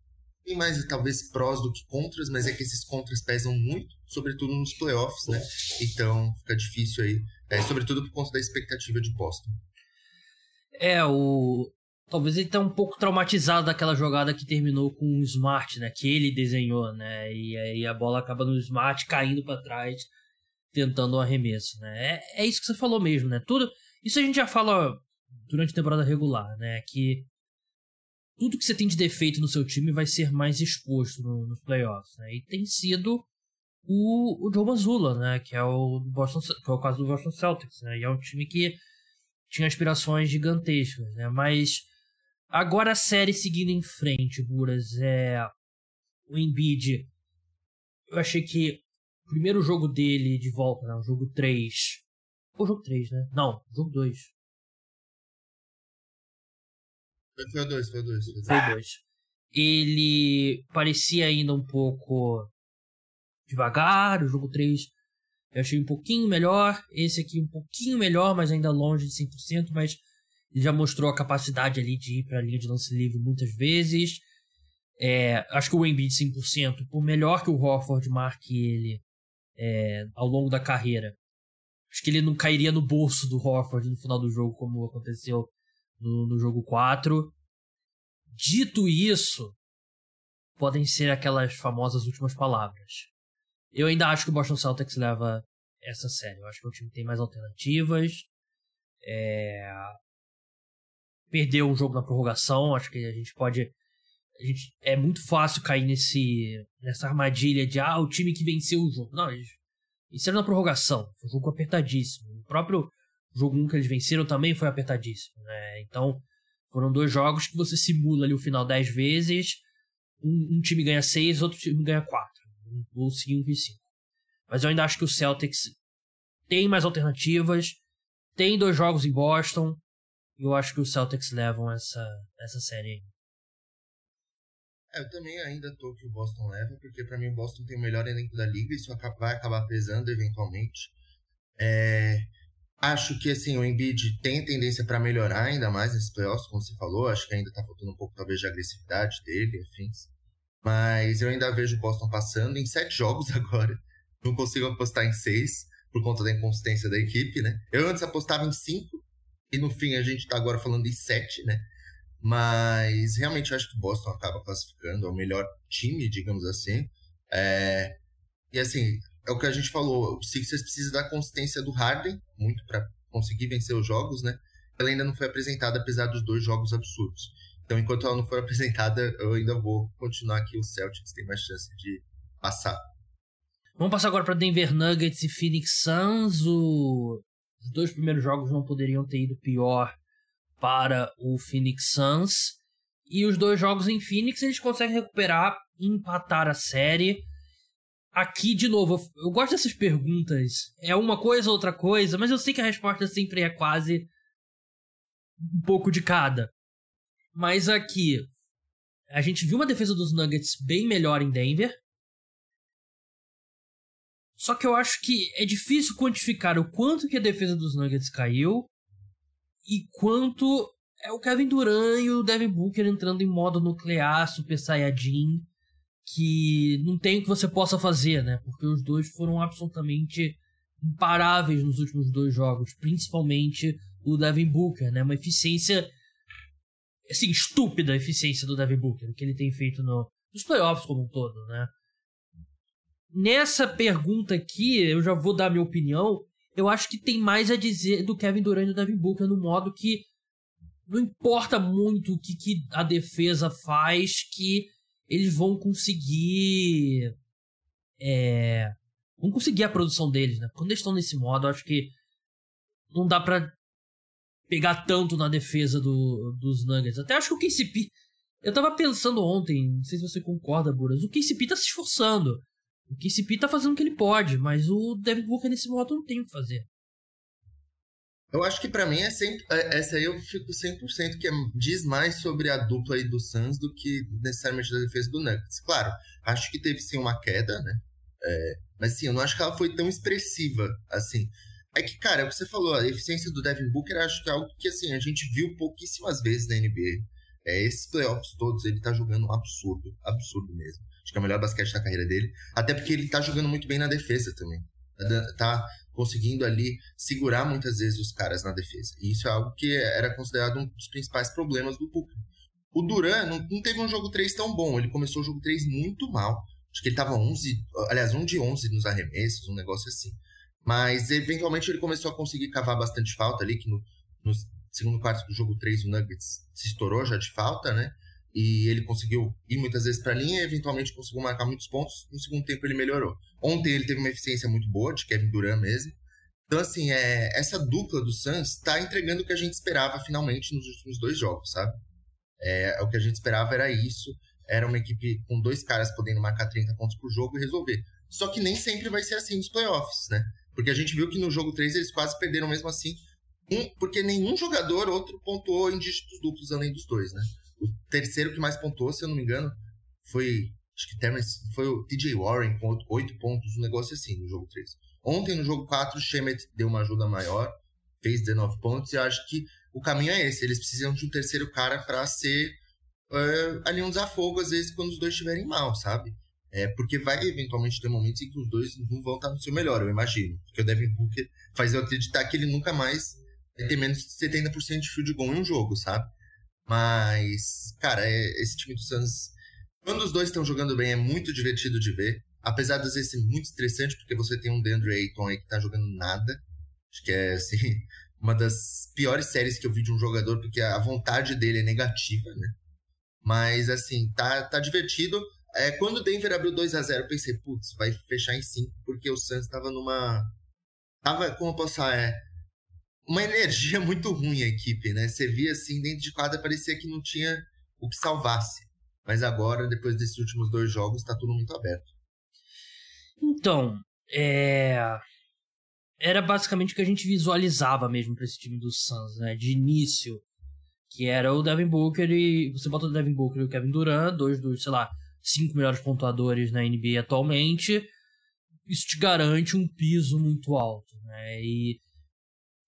tem mais, talvez, prós do que contras, mas é que esses contras pesam muito, sobretudo nos playoffs, né? Então, fica difícil aí, é, sobretudo por conta da expectativa de Boston. É, o, Talvez ele tá um pouco traumatizado daquela jogada que terminou com o Smart, né? Que ele desenhou, né? E aí a bola acaba no Smart caindo para trás, tentando um arremesso, né? É, é isso que você falou mesmo, né? Tudo. Isso a gente já fala durante a temporada regular, né? Que tudo que você tem de defeito no seu time vai ser mais exposto no, nos playoffs, né? E tem sido o, o Joe Mazzulla, né? Que é o Boston, que é o caso do Boston Celtics, né? E é um time que tinha aspirações gigantescas, né? Mas Agora a série seguindo em frente, Buras, é. O Embiid. Eu achei que o primeiro jogo dele de volta, né? O jogo 3. O jogo 3, né? Não, jogo 2. Foi o 2, foi o 2. Foi o 2. Ele parecia ainda um pouco devagar. O jogo 3 eu achei um pouquinho melhor. Esse aqui um pouquinho melhor, mas ainda longe de 100%. Mas já mostrou a capacidade ali de ir para a linha de lance livre muitas vezes. É, acho que o Embiid 100%, por melhor que o Horford marque ele é, ao longo da carreira, acho que ele não cairia no bolso do Horford no final do jogo, como aconteceu no, no jogo 4. Dito isso, podem ser aquelas famosas últimas palavras. Eu ainda acho que o Boston Celtics leva essa série. Eu acho que o time tem mais alternativas. É perdeu um jogo na prorrogação. Acho que a gente pode. A gente, é muito fácil cair nesse, nessa armadilha de ah, o time que venceu o jogo. Não, eles venceram na prorrogação. Foi um jogo apertadíssimo. O próprio jogo 1 que eles venceram também foi apertadíssimo. Né? Então, foram dois jogos que você simula ali o final 10 vezes. Um, um time ganha 6, outro time ganha 4. Ou 5 e 5. Mas eu ainda acho que o Celtics tem mais alternativas. Tem dois jogos em Boston eu acho que os Celtics levam essa, essa série aí. É, eu também ainda tô que o Boston leva, porque para mim o Boston tem o melhor elenco da liga, isso vai acabar pesando eventualmente. É, acho que assim, o Embiid tem tendência para melhorar ainda mais nesses playoffs, como você falou. Acho que ainda tá faltando um pouco, talvez, de agressividade dele, afins. Mas eu ainda vejo o Boston passando em sete jogos agora. Não consigo apostar em seis, por conta da inconsistência da equipe, né? Eu antes apostava em cinco, e no fim a gente tá agora falando de sete, né? Mas realmente acho que o Boston acaba classificando, é o melhor time, digamos assim. É... E assim, é o que a gente falou, o Sixers precisa da consistência do Harden, muito para conseguir vencer os jogos, né? Ela ainda não foi apresentada, apesar dos dois jogos absurdos. Então, enquanto ela não for apresentada, eu ainda vou continuar aqui. O Celtics tem mais chance de passar. Vamos passar agora para Denver Nuggets e Phoenix Suns. O os dois primeiros jogos não poderiam ter ido pior para o Phoenix Suns. E os dois jogos em Phoenix eles conseguem recuperar empatar a série. Aqui, de novo, eu, gosto dessas perguntas. É uma coisa ou outra coisa, mas eu sei que a resposta sempre é quase um pouco de cada. Mas aqui, a gente viu uma defesa dos Nuggets bem melhor em Denver. Só que eu acho que é difícil quantificar o quanto que a defesa dos Nuggets caiu e quanto é o Kevin Durant e o Devin Booker entrando em modo nuclear, Super Saiyajin, que não tem o que você possa fazer, né? Porque os dois foram absolutamente imparáveis nos últimos dois jogos, principalmente o Devin Booker, né? Uma eficiência assim, estúpida a eficiência do Devin Booker, que ele tem feito no, dos playoffs como um todo, né? Nessa pergunta aqui, eu já vou dar minha opinião. Eu acho que tem mais a dizer do Kevin Durant e do Devin Booker no modo que não importa muito o que, que a defesa faz, que eles vão conseguir. É, vão conseguir a produção deles, né? Quando eles estão nesse modo, eu acho que não dá para pegar tanto na defesa do, dos Nuggets. Até acho que o KCP. Eu tava pensando ontem, não sei se você concorda, Buras. O KCP tá se esforçando. O KCP tá fazendo o que ele pode, mas o Devin Booker nesse modo não tem o que fazer. Eu acho que para mim é sempre, é, essa aí eu fico 100% que é, diz mais sobre a dupla aí do Suns do que necessariamente da defesa do Nuggets. Claro, acho que teve sim uma queda, né? É, mas sim, eu não acho que ela foi tão expressiva assim. É que, cara, é o que você falou, a eficiência do Devin Booker acho que é algo que assim, a gente viu pouquíssimas vezes na NBA. É, esses playoffs todos, ele tá jogando um absurdo, absurdo mesmo. Acho que é o melhor basquete da carreira dele. Até porque ele tá jogando muito bem na defesa também. Tá, tá conseguindo ali segurar muitas vezes os caras na defesa. E isso é algo que era considerado um dos principais problemas do Booker. O Duran não, não teve um jogo 3 tão bom, ele começou o jogo 3 muito mal. Acho que ele tava 11, aliás, 1 de 11 nos arremessos, um negócio assim. Mas eventualmente ele começou a conseguir cavar bastante falta ali, que no, no segundo quarto do jogo 3 o Nuggets se estourou já de falta, né? E ele conseguiu ir muitas vezes para a linha eventualmente conseguiu marcar muitos pontos. No segundo tempo ele melhorou. Ontem ele teve uma eficiência muito boa, de Kevin Durant mesmo. Então, assim, é, essa dupla do Suns está entregando o que a gente esperava finalmente nos últimos dois jogos, sabe? É, o que a gente esperava era isso. Era uma equipe com dois caras podendo marcar 30 pontos por jogo e resolver. Só que nem sempre vai ser assim nos playoffs, né? Porque a gente viu que no jogo 3 eles quase perderam mesmo assim. Porque nenhum jogador outro pontuou em dígitos duplos além dos dois, né? O terceiro que mais pontuou, se eu não me engano, foi. Acho que Terence, foi o TJ Warren com 8 pontos, um negócio assim no jogo 3. Ontem, no jogo 4, o Shemet deu uma ajuda maior, fez 19 pontos, e eu acho que o caminho é esse. Eles precisam de um terceiro cara para ser ali um desafogo, às vezes, quando os dois estiverem mal, sabe? É, porque vai eventualmente ter momentos em que os dois não vão estar no seu melhor, eu imagino. Porque o Devin Booker faz eu acreditar que ele nunca mais vai ter menos de 70% de field goal em um jogo, sabe? Mas, cara, é, esse time do Suns, quando os dois estão jogando bem, é muito divertido de ver. Apesar de ser muito estressante, porque você tem um Deandre Ayton aí que tá jogando nada. Acho que é, assim, uma das piores séries que eu vi de um jogador, porque a vontade dele é negativa, né? Mas, assim, tá, tá divertido. É, quando o Denver abriu 2 a 0 eu pensei, putz, vai fechar em 5, porque o Suns tava numa. Tava, como eu posso falar, é, uma energia muito ruim a equipe, né? Você via assim, dentro de quadra parecia que não tinha o que salvasse. Mas agora, depois desses últimos dois jogos, tá tudo muito aberto. Então, é... era basicamente o que a gente visualizava mesmo para esse time do Suns, né? De início, que era o Devin Booker e você bota o Devin Booker e o Kevin Durant, dois dos, sei lá, cinco melhores pontuadores na NBA atualmente. Isso te garante um piso muito alto, né? E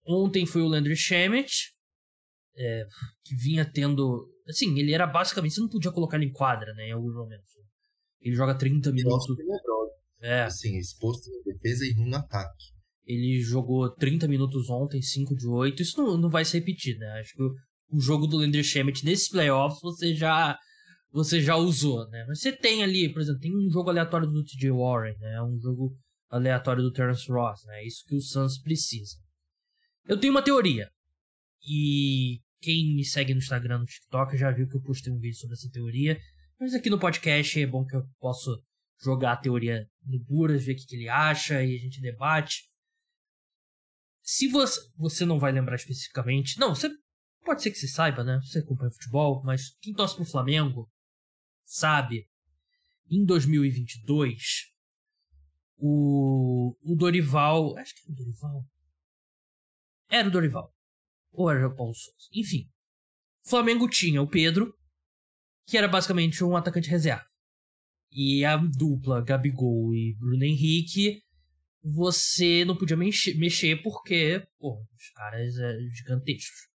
Ontem foi o Landry Shamet, é, que vinha tendo. Assim, ele era basicamente. Você não podia colocar ele em quadra, né? Em alguns momentos. Ele joga 30 minutos. É. Assim, exposto na defesa e ruim no ataque. Ele jogou 30 minutos ontem, 5 de 8. Isso não, não vai se repetir, né? Acho que o, o jogo do Landry Shamet nesses playoffs você já você já usou, né? Mas você tem ali, por exemplo, tem um jogo aleatório do TJ Warren, né? Um jogo aleatório do Terence Ross, né? É isso que o Suns precisa. Eu tenho uma teoria. E quem me segue no Instagram, no TikTok, já viu que eu postei um vídeo sobre essa teoria. Mas aqui no podcast é bom que eu posso jogar a teoria no Buras, ver o que ele acha e a gente debate. Se você, você não vai lembrar especificamente, não, você pode ser que você saiba, né? Você acompanha futebol, mas quem torce pro Flamengo sabe. Em 2022, o, o Dorival, acho que é o Dorival, era o Dorival. Ou era o Paulo Souza. Enfim. Flamengo tinha o Pedro, que era basicamente um atacante reserva. E a dupla Gabigol e Bruno Henrique, você não podia mexer, porque, pô, os caras eram gigantescos.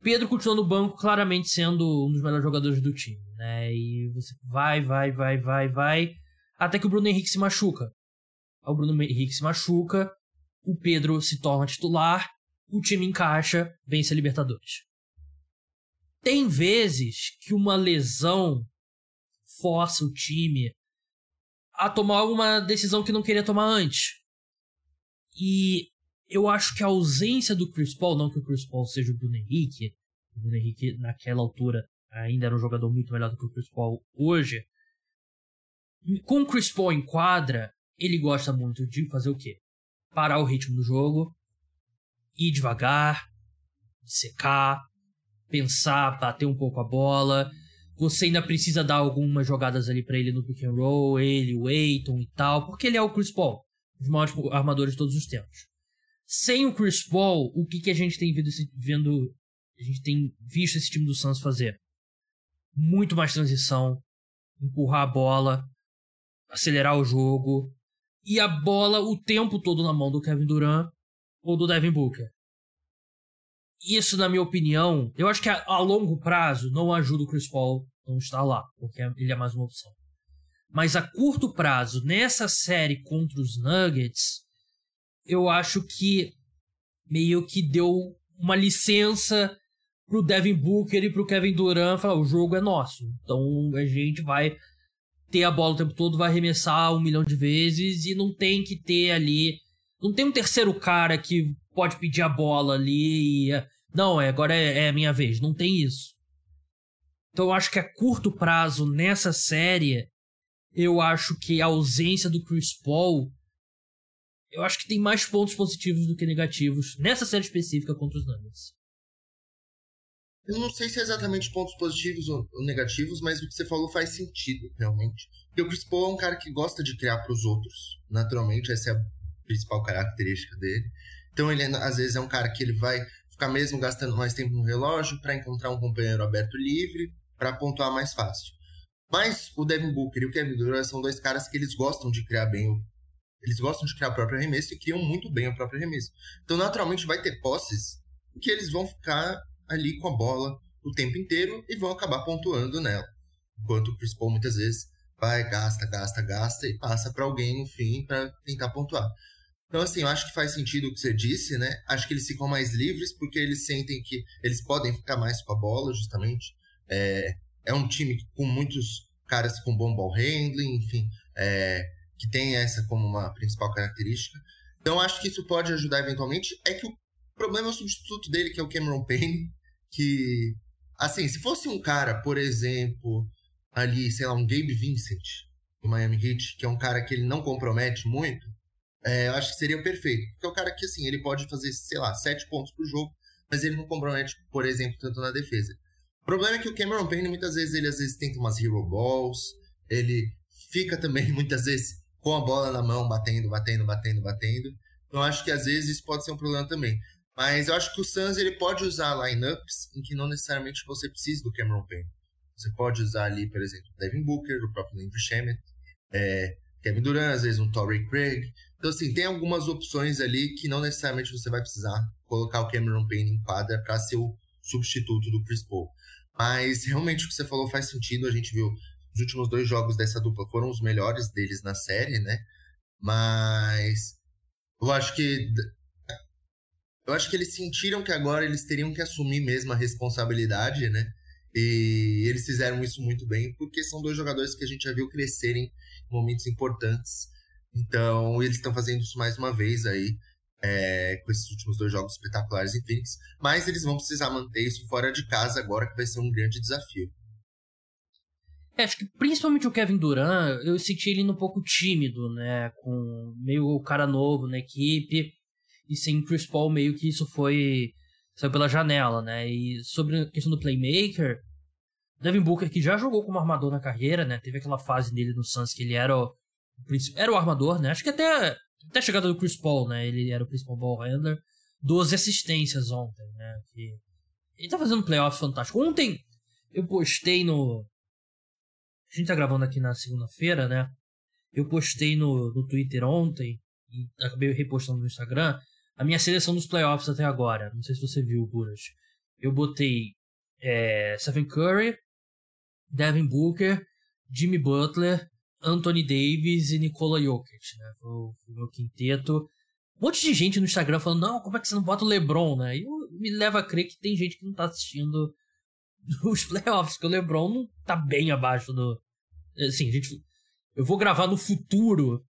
Pedro continuou no banco, claramente sendo um dos melhores jogadores do time, né? E você vai, vai, vai, vai, vai, até que o Bruno Henrique se machuca. O Bruno Henrique se machuca, o Pedro se torna titular, o time encaixa, vence a Libertadores. Tem vezes que uma lesão força o time a tomar uma decisão que não queria tomar antes. E eu acho que a ausência do Chris Paul, não que o Chris Paul seja o Bruno Henrique, o Bruno Henrique naquela altura ainda era um jogador muito melhor do que o Chris Paul hoje. Com o Chris Paul em quadra, ele gosta muito de fazer o quê? Parar o ritmo do jogo, ir devagar, secar, pensar, bater um pouco a bola. Você ainda precisa dar algumas jogadas ali para ele no pick and roll, ele, o Aiton e tal, porque ele é o Chris Paul, um dos maiores armadores de todos os tempos. Sem o Chris Paul, o que, que a gente tem vendo, vendo a gente tem visto esse time do Suns fazer? Muito mais transição, empurrar a bola, acelerar o jogo e a bola o tempo todo na mão do Kevin Durant ou do Devin Booker. Isso, na minha opinião, eu acho que a, a longo prazo não ajuda o Chris Paul não estar lá, porque ele é mais uma opção. Mas a curto prazo, nessa série contra os Nuggets, eu acho que meio que deu uma licença pro Devin Booker e pro Kevin Durant falar: o jogo é nosso. Então a gente vai ter a bola o tempo todo, vai arremessar um milhão de vezes e não tem que ter ali. Não tem um terceiro cara que pode pedir a bola ali e. Não, é, agora é, é a minha vez. Não tem isso. Então eu acho que a curto prazo nessa série, eu acho que a ausência do Chris Paul. Eu acho que tem mais pontos positivos do que negativos nessa série específica contra os Nuggets. Eu não sei se é exatamente pontos positivos ou negativos, mas o que você falou faz sentido, realmente. Porque o Chris Paul é um cara que gosta de criar para os outros. Naturalmente, essa é a principal característica dele. Então, ele às vezes é um cara que ele vai ficar mesmo gastando mais tempo no relógio para encontrar um companheiro aberto livre, para pontuar mais fácil. Mas o Devin Booker e o Kevin Durant são dois caras que eles gostam de criar bem o eles gostam de criar o próprio arremesso e criam muito bem o próprio arremesso. Então, naturalmente, vai ter posses que eles vão ficar ali com a bola o tempo inteiro e vão acabar pontuando nela. Enquanto o Chris Paul muitas vezes vai, gasta, gasta, gasta e passa para alguém no fim para tentar pontuar. Então, assim, eu acho que faz sentido o que você disse, né? Acho que eles ficam mais livres porque eles sentem que eles podem ficar mais com a bola, justamente. É, é um time com muitos caras com bom ball handling, enfim, é, que tem essa como uma principal característica. Então, acho que isso pode ajudar eventualmente. É que o problema é o substituto dele, que é o Cameron Payne, que, assim, se fosse um cara, por exemplo, ali, sei lá, um Gabe Vincent do Miami Heat, que é um cara que ele não compromete muito, é, eu acho que seria perfeito. Porque é um cara que, assim, ele pode fazer, sei lá, sete pontos por jogo, mas ele não compromete, por exemplo, tanto na defesa. O problema é que o Cameron Payne, muitas vezes, ele às vezes tenta umas hero balls, ele fica também, muitas vezes, com a bola na mão, batendo, batendo, batendo, batendo. Então, acho que às vezes isso pode ser um problema também. Mas eu acho que o Suns ele pode usar lineups em que não necessariamente você precisa do Cameron Payne. Você pode usar ali, por exemplo, Devin Booker, o próprio Landry Shamet, é, Kevin Durant, às vezes um Torrey Craig. Então, assim, tem algumas opções ali que não necessariamente você vai precisar colocar o Cameron Payne em quadra para ser o substituto do Chris Paul. Mas realmente o que você falou faz sentido. A gente viu os últimos dois jogos dessa dupla foram os melhores deles na série, né? Mas eu acho que eu acho que eles sentiram que agora eles teriam que assumir mesmo a responsabilidade, né? E eles fizeram isso muito bem, porque são dois jogadores que a gente já viu crescerem em momentos importantes. Então, eles estão fazendo isso mais uma vez aí, é, com esses últimos dois jogos espetaculares em Phoenix. Mas eles vão precisar manter isso fora de casa agora, que vai ser um grande desafio. É, acho que principalmente o Kevin Durant, eu senti ele um pouco tímido, né? Com meio o cara novo na equipe e sem Chris Paul meio que isso foi saiu pela janela, né? E sobre a questão do playmaker, Devin Booker que já jogou como armador na carreira, né? Teve aquela fase dele no Suns que ele era o, era o armador, né? Acho que até até a chegada do Chris Paul, né? Ele era o principal ball handler. 12 assistências ontem, né? Que ele tá fazendo um playoff fantástico. Ontem eu postei no a gente tá gravando aqui na segunda-feira, né? Eu postei no, no Twitter ontem e acabei repostando no Instagram a minha seleção dos playoffs até agora. Não sei se você viu, Buras. Eu botei é, Stephen Curry, Devin Booker, Jimmy Butler, Anthony Davis e Nikola Jokic, né? Foi o, foi o meu quinteto. Um monte de gente no Instagram falando, não, como é que você não bota o LeBron, né? E me leva a crer que tem gente que não tá assistindo os playoffs, que o LeBron não tá bem abaixo do, Assim, gente. Eu vou gravar no futuro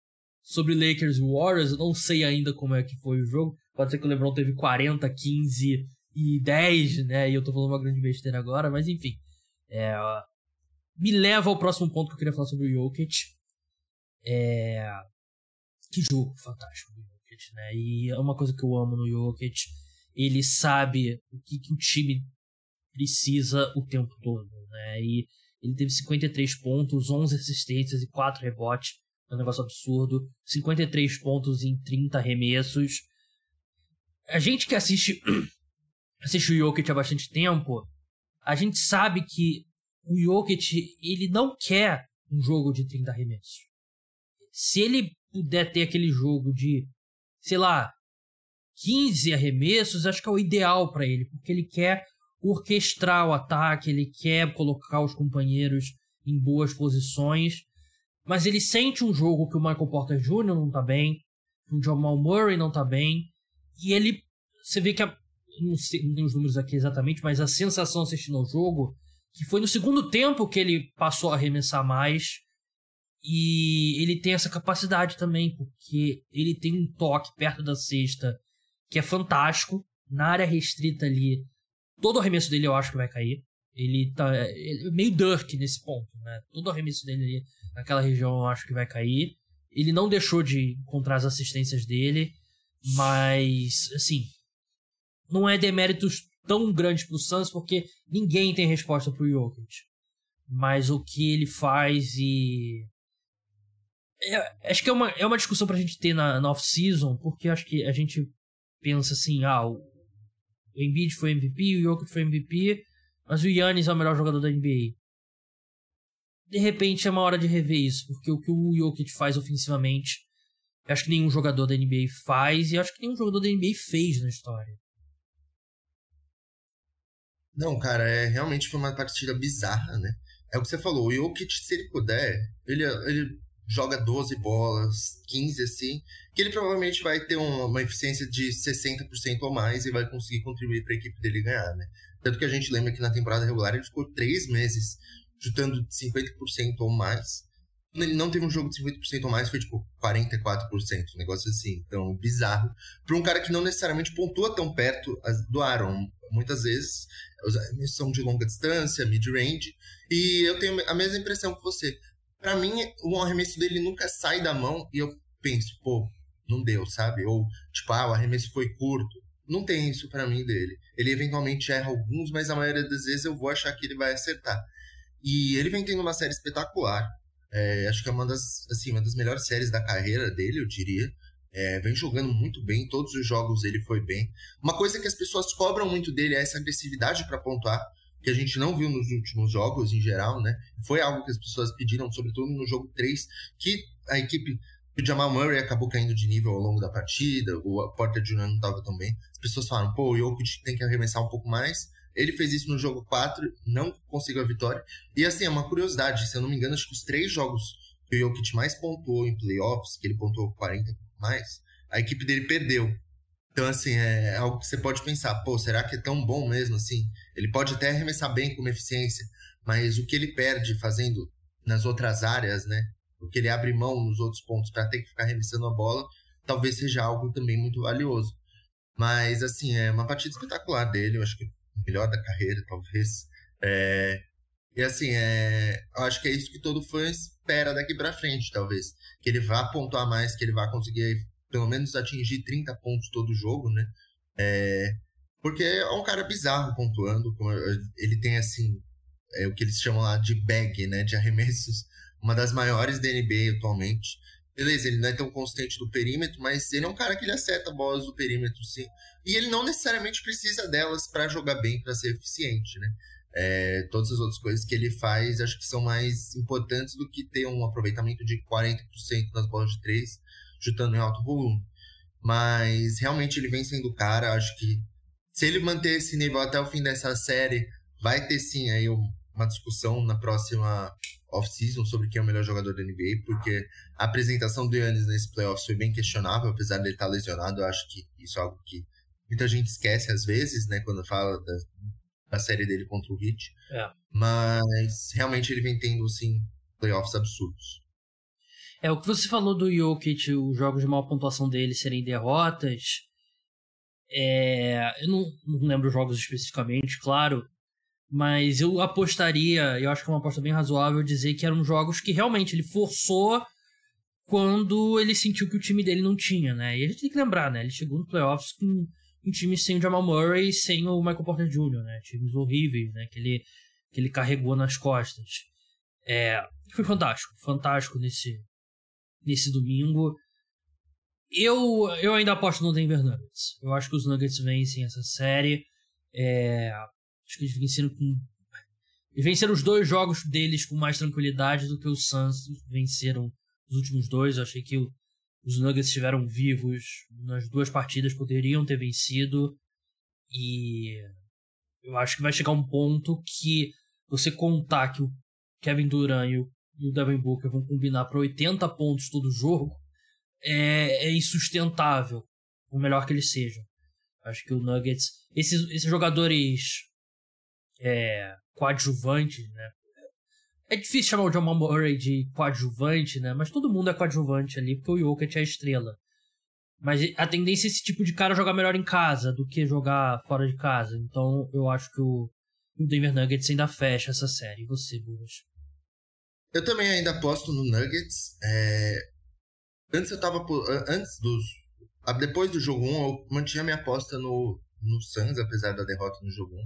sobre Lakers e Warriors. Eu não sei ainda como é que foi o jogo. Pode ser que o LeBron teve 40, 15 e 10, né? E eu tô falando uma grande besteira agora, mas enfim. É, me leva ao próximo ponto que eu queria falar sobre o Jokic. É, que jogo fantástico do Jokic, né? E é uma coisa que eu amo no Jokic. Ele sabe o que, que o time precisa o tempo todo, né? E ele teve 53 pontos, 11 assistências e 4 rebotes. É um negócio absurdo. 53 pontos em 30 arremessos. A gente que assiste, assiste o Jokic há bastante tempo, a gente sabe que o Jokic, ele não quer um jogo de 30 arremessos. Se ele puder ter aquele jogo de, sei lá, 15 arremessos, acho que é o ideal para ele, porque ele quer orquestrar o ataque, ele quer colocar os companheiros em boas posições, mas ele sente um jogo que o Michael Porter Jr. não tá bem, que o Jamal Murray não tá bem, e ele, você vê que, a, não, sei, não tem os números aqui exatamente, mas a sensação assistindo ao jogo, que foi no segundo tempo que ele passou a arremessar mais, e ele tem essa capacidade também, porque ele tem um toque perto da cesta que é fantástico. Na área restrita ali, todo o arremesso dele eu acho que vai cair. Ele tá ele é meio dirt nesse ponto, né? Todo arremesso dele ali naquela região eu acho que vai cair. Ele não deixou de encontrar as assistências dele, mas assim, não é deméritos tão grandes pro Suns porque ninguém tem resposta pro Jokic. Mas o que ele faz e é, acho que é uma, é uma discussão pra gente ter na, na off-season, porque acho que a gente pensa assim, ah, o, o Embiid foi MVP, o Jokic foi MVP, mas o Yannis é o melhor jogador da NBA. De repente é uma hora de rever isso, porque o que o Jokic faz ofensivamente, acho que nenhum jogador da NBA faz, e acho que nenhum jogador da NBA fez na história. Não, cara, é, realmente foi uma partida bizarra, né? É o que você falou, o Jokic, se ele puder, ele, ele joga 12 bolas, 15 assim, que ele provavelmente vai ter uma, uma eficiência de 60% ou mais e vai conseguir contribuir para a equipe dele ganhar, né? Tanto que a gente lembra que na temporada regular ele ficou três meses chutando 50% ou mais. Quando ele não teve um jogo de 50% ou mais, foi tipo 44%, um negócio assim. Então, bizarro. Para um cara que não necessariamente pontua tão perto do Aaron. Muitas vezes são de longa distância, mid-range. E eu tenho a mesma impressão que você para mim, o arremesso dele nunca sai da mão e eu penso, pô, não deu, sabe? Ou, tipo, ah, o arremesso foi curto. Não tem isso para mim dele. Ele eventualmente erra alguns, mas a maioria das vezes eu vou achar que ele vai acertar. E ele vem tendo uma série espetacular. É, acho que é uma das, assim, uma das melhores séries da carreira dele, eu diria. É, vem jogando muito bem, todos os jogos ele foi bem. Uma coisa que as pessoas cobram muito dele é essa agressividade para pontuar que a gente não viu nos últimos jogos em geral, né? Foi algo que as pessoas pediram, sobretudo no jogo 3, que a equipe o Jamal Murray acabou caindo de nível ao longo da partida, o Porter Jr. não estava tão bem. As pessoas falaram, pô, o Jokic tem que arremessar um pouco mais. Ele fez isso no jogo 4, não conseguiu a vitória. E assim, é uma curiosidade, se eu não me engano, acho que os três jogos que o Jokic mais pontuou em playoffs, que ele pontuou 40 mais, a equipe dele perdeu. Então, assim, é algo que você pode pensar, pô, será que é tão bom mesmo assim? Ele pode até arremessar bem com eficiência, mas o que ele perde fazendo nas outras áreas, né? O que ele abre mão nos outros pontos para ter que ficar arremessando a bola, talvez seja algo também muito valioso. Mas, assim, é uma partida espetacular dele, eu acho que melhor da carreira, talvez. É... E, assim, é... eu acho que é isso que todo fã espera daqui para frente, talvez. Que ele vá pontuar mais, que ele vá conseguir pelo menos atingir 30 pontos todo jogo, né? É, porque é um cara bizarro pontuando, ele tem assim, é o que eles chamam lá de bag, né, de arremessos, uma das maiores da NBA atualmente. Beleza, ele não é tão constante do perímetro, mas ele é um cara que ele acerta bolas do perímetro, sim. E ele não necessariamente precisa delas para jogar bem, para ser eficiente, né? É, todas as outras coisas que ele faz acho que são mais importantes do que ter um aproveitamento de 40% nas bolas de três chutando em alto volume. Mas realmente ele vem sendo cara, acho que se ele manter esse nível até o fim dessa série, vai ter sim aí uma discussão na próxima off-season sobre quem é o melhor jogador da NBA, porque a apresentação do Yannis nesse playoffs foi bem questionável, apesar dele estar lesionado, eu acho que isso é algo que muita gente esquece às vezes, né, quando fala da, da série dele contra o Heat. É. Mas realmente ele vem tendo, assim, playoffs absurdos. É, o que você falou do Jokic, os jogos de maior pontuação dele serem derrotas. É, eu não, não lembro os jogos especificamente, claro. Mas eu apostaria, eu acho que é uma aposta bem razoável, dizer que eram jogos que realmente ele forçou quando ele sentiu que o time dele não tinha, né? E a gente tem que lembrar, né? Ele chegou no playoffs com um time sem o Jamal Murray sem o Michael Porter Jr., né? Times horríveis, né? Que ele, que ele carregou nas costas. É, foi fantástico, fantástico nesse, nesse domingo. Eu, eu ainda aposto no Denver Nuggets. Eu acho que os Nuggets vencem essa série. É, acho que eles venceram com. Eles venceram os dois jogos deles com mais tranquilidade do que os Suns venceram os últimos dois. Eu achei que os Nuggets estiveram vivos nas duas partidas, poderiam ter vencido. E eu acho que vai chegar um ponto que você contar que o Kevin Durant e o, e o Devin Booker vão combinar para 80 pontos todo jogo é, é insustentável, o melhor que eles sejam. Acho que o Nuggets. Esses, esses jogadores é, coadjuvantes, né? É difícil chamar o Jamal Murray de coadjuvante, né? Mas todo mundo é coadjuvante ali, porque o Jokic é a estrela. Mas a tendência é esse tipo de cara jogar melhor em casa do que jogar fora de casa. Então eu acho que o, o Denver Nuggets ainda fecha essa série. E você, Burras? Eu também ainda aposto no Nuggets. É... Antes eu tava. Antes dos. Depois do jogo 1, eu mantinha minha aposta no, no Suns, apesar da derrota no jogo 1.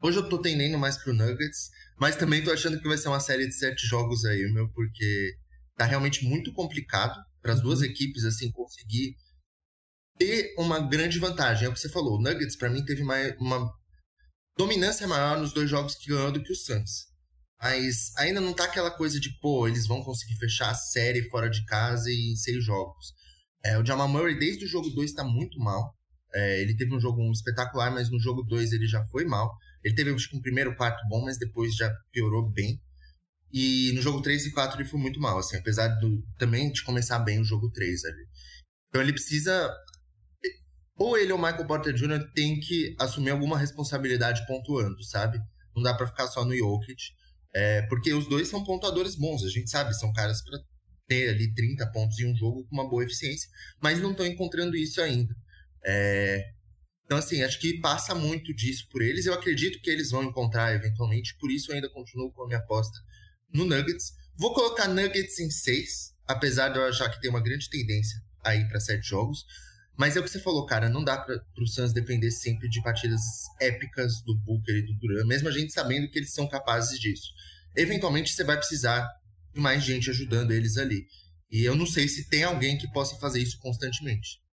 Hoje eu tô tendendo mais pro Nuggets. Mas também tô achando que vai ser uma série de sete jogos aí, meu, porque tá realmente muito complicado para as duas uhum. equipes assim conseguir ter uma grande vantagem. É o que você falou. O Nuggets para mim teve uma, uma dominância maior nos dois jogos que ganhou do que o Suns. Mas ainda não tá aquela coisa de, pô, eles vão conseguir fechar a série fora de casa e em seis jogos. É, o Jamal Murray, desde o jogo 2, tá muito mal. É, ele teve um jogo um espetacular, mas no jogo 2 ele já foi mal. Ele teve acho um primeiro quarto bom, mas depois já piorou bem. E no jogo 3 e 4 ele foi muito mal, assim, apesar do, também de começar bem o jogo 3 ali. Então ele precisa. Ou ele ou Michael Porter Jr. tem que assumir alguma responsabilidade pontuando, sabe? Não dá para ficar só no Jokic. É, porque os dois são pontuadores bons, a gente sabe, são caras para ter ali 30 pontos em um jogo com uma boa eficiência, mas não estão encontrando isso ainda. É, então, assim, acho que passa muito disso por eles. Eu acredito que eles vão encontrar eventualmente, por isso eu ainda continuo com a minha aposta no Nuggets. Vou colocar Nuggets em 6, apesar de eu achar que tem uma grande tendência aí para sete jogos. Mas é o que você falou, cara, não dá para o Suns depender sempre de partidas épicas do Booker e do Durant, mesmo a gente sabendo que eles são capazes disso. Eventualmente você vai precisar de mais gente ajudando eles ali. E eu não sei se tem alguém que possa fazer isso constantemente.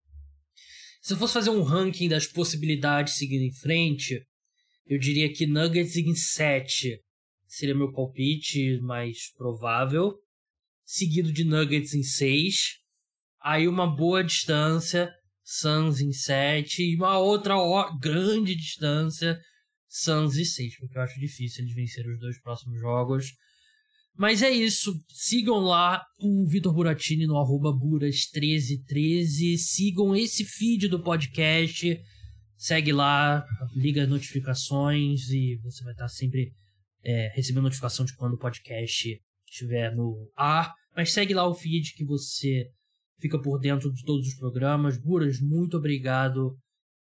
Se eu fosse fazer um ranking das possibilidades seguindo em frente, eu diria que Nuggets em 7 seria meu palpite mais provável, seguido de Nuggets em 6. Aí uma boa distância, Suns em 7 e uma outra grande distância, Suns em 6, porque eu acho difícil eles vencerem os dois próximos jogos. Mas é isso. Sigam lá o Vitor Buratini no arroba Buras1313. Sigam esse feed do podcast. Segue lá, liga as notificações e você vai estar sempre é, recebendo notificação de quando o podcast estiver no ar. Mas segue lá o feed que você fica por dentro de todos os programas. Buras, muito obrigado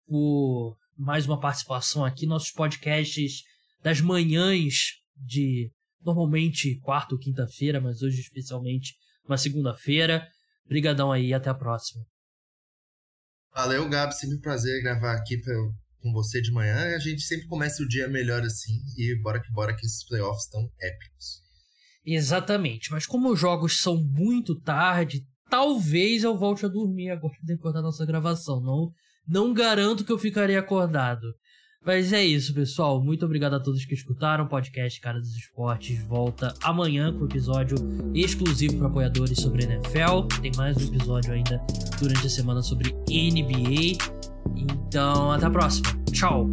por mais uma participação aqui. Nossos podcasts das manhãs de normalmente quarta ou quinta-feira, mas hoje especialmente uma segunda-feira. Obrigadão aí, até a próxima. Valeu, Gabi, sempre um prazer gravar aqui com você de manhã. A gente sempre começa o dia melhor assim e bora que bora que esses playoffs estão épicos. Exatamente, mas como os jogos são muito tarde, talvez eu volte a dormir agora depois da nossa gravação. Não, não garanto que eu ficarei acordado. Mas é isso, pessoal. Muito obrigado a todos que escutaram. O podcast Cara dos Esportes volta amanhã com episódio exclusivo para apoiadores sobre NFL. Tem mais um episódio ainda durante a semana sobre NBA. Então, até a próxima. Tchau.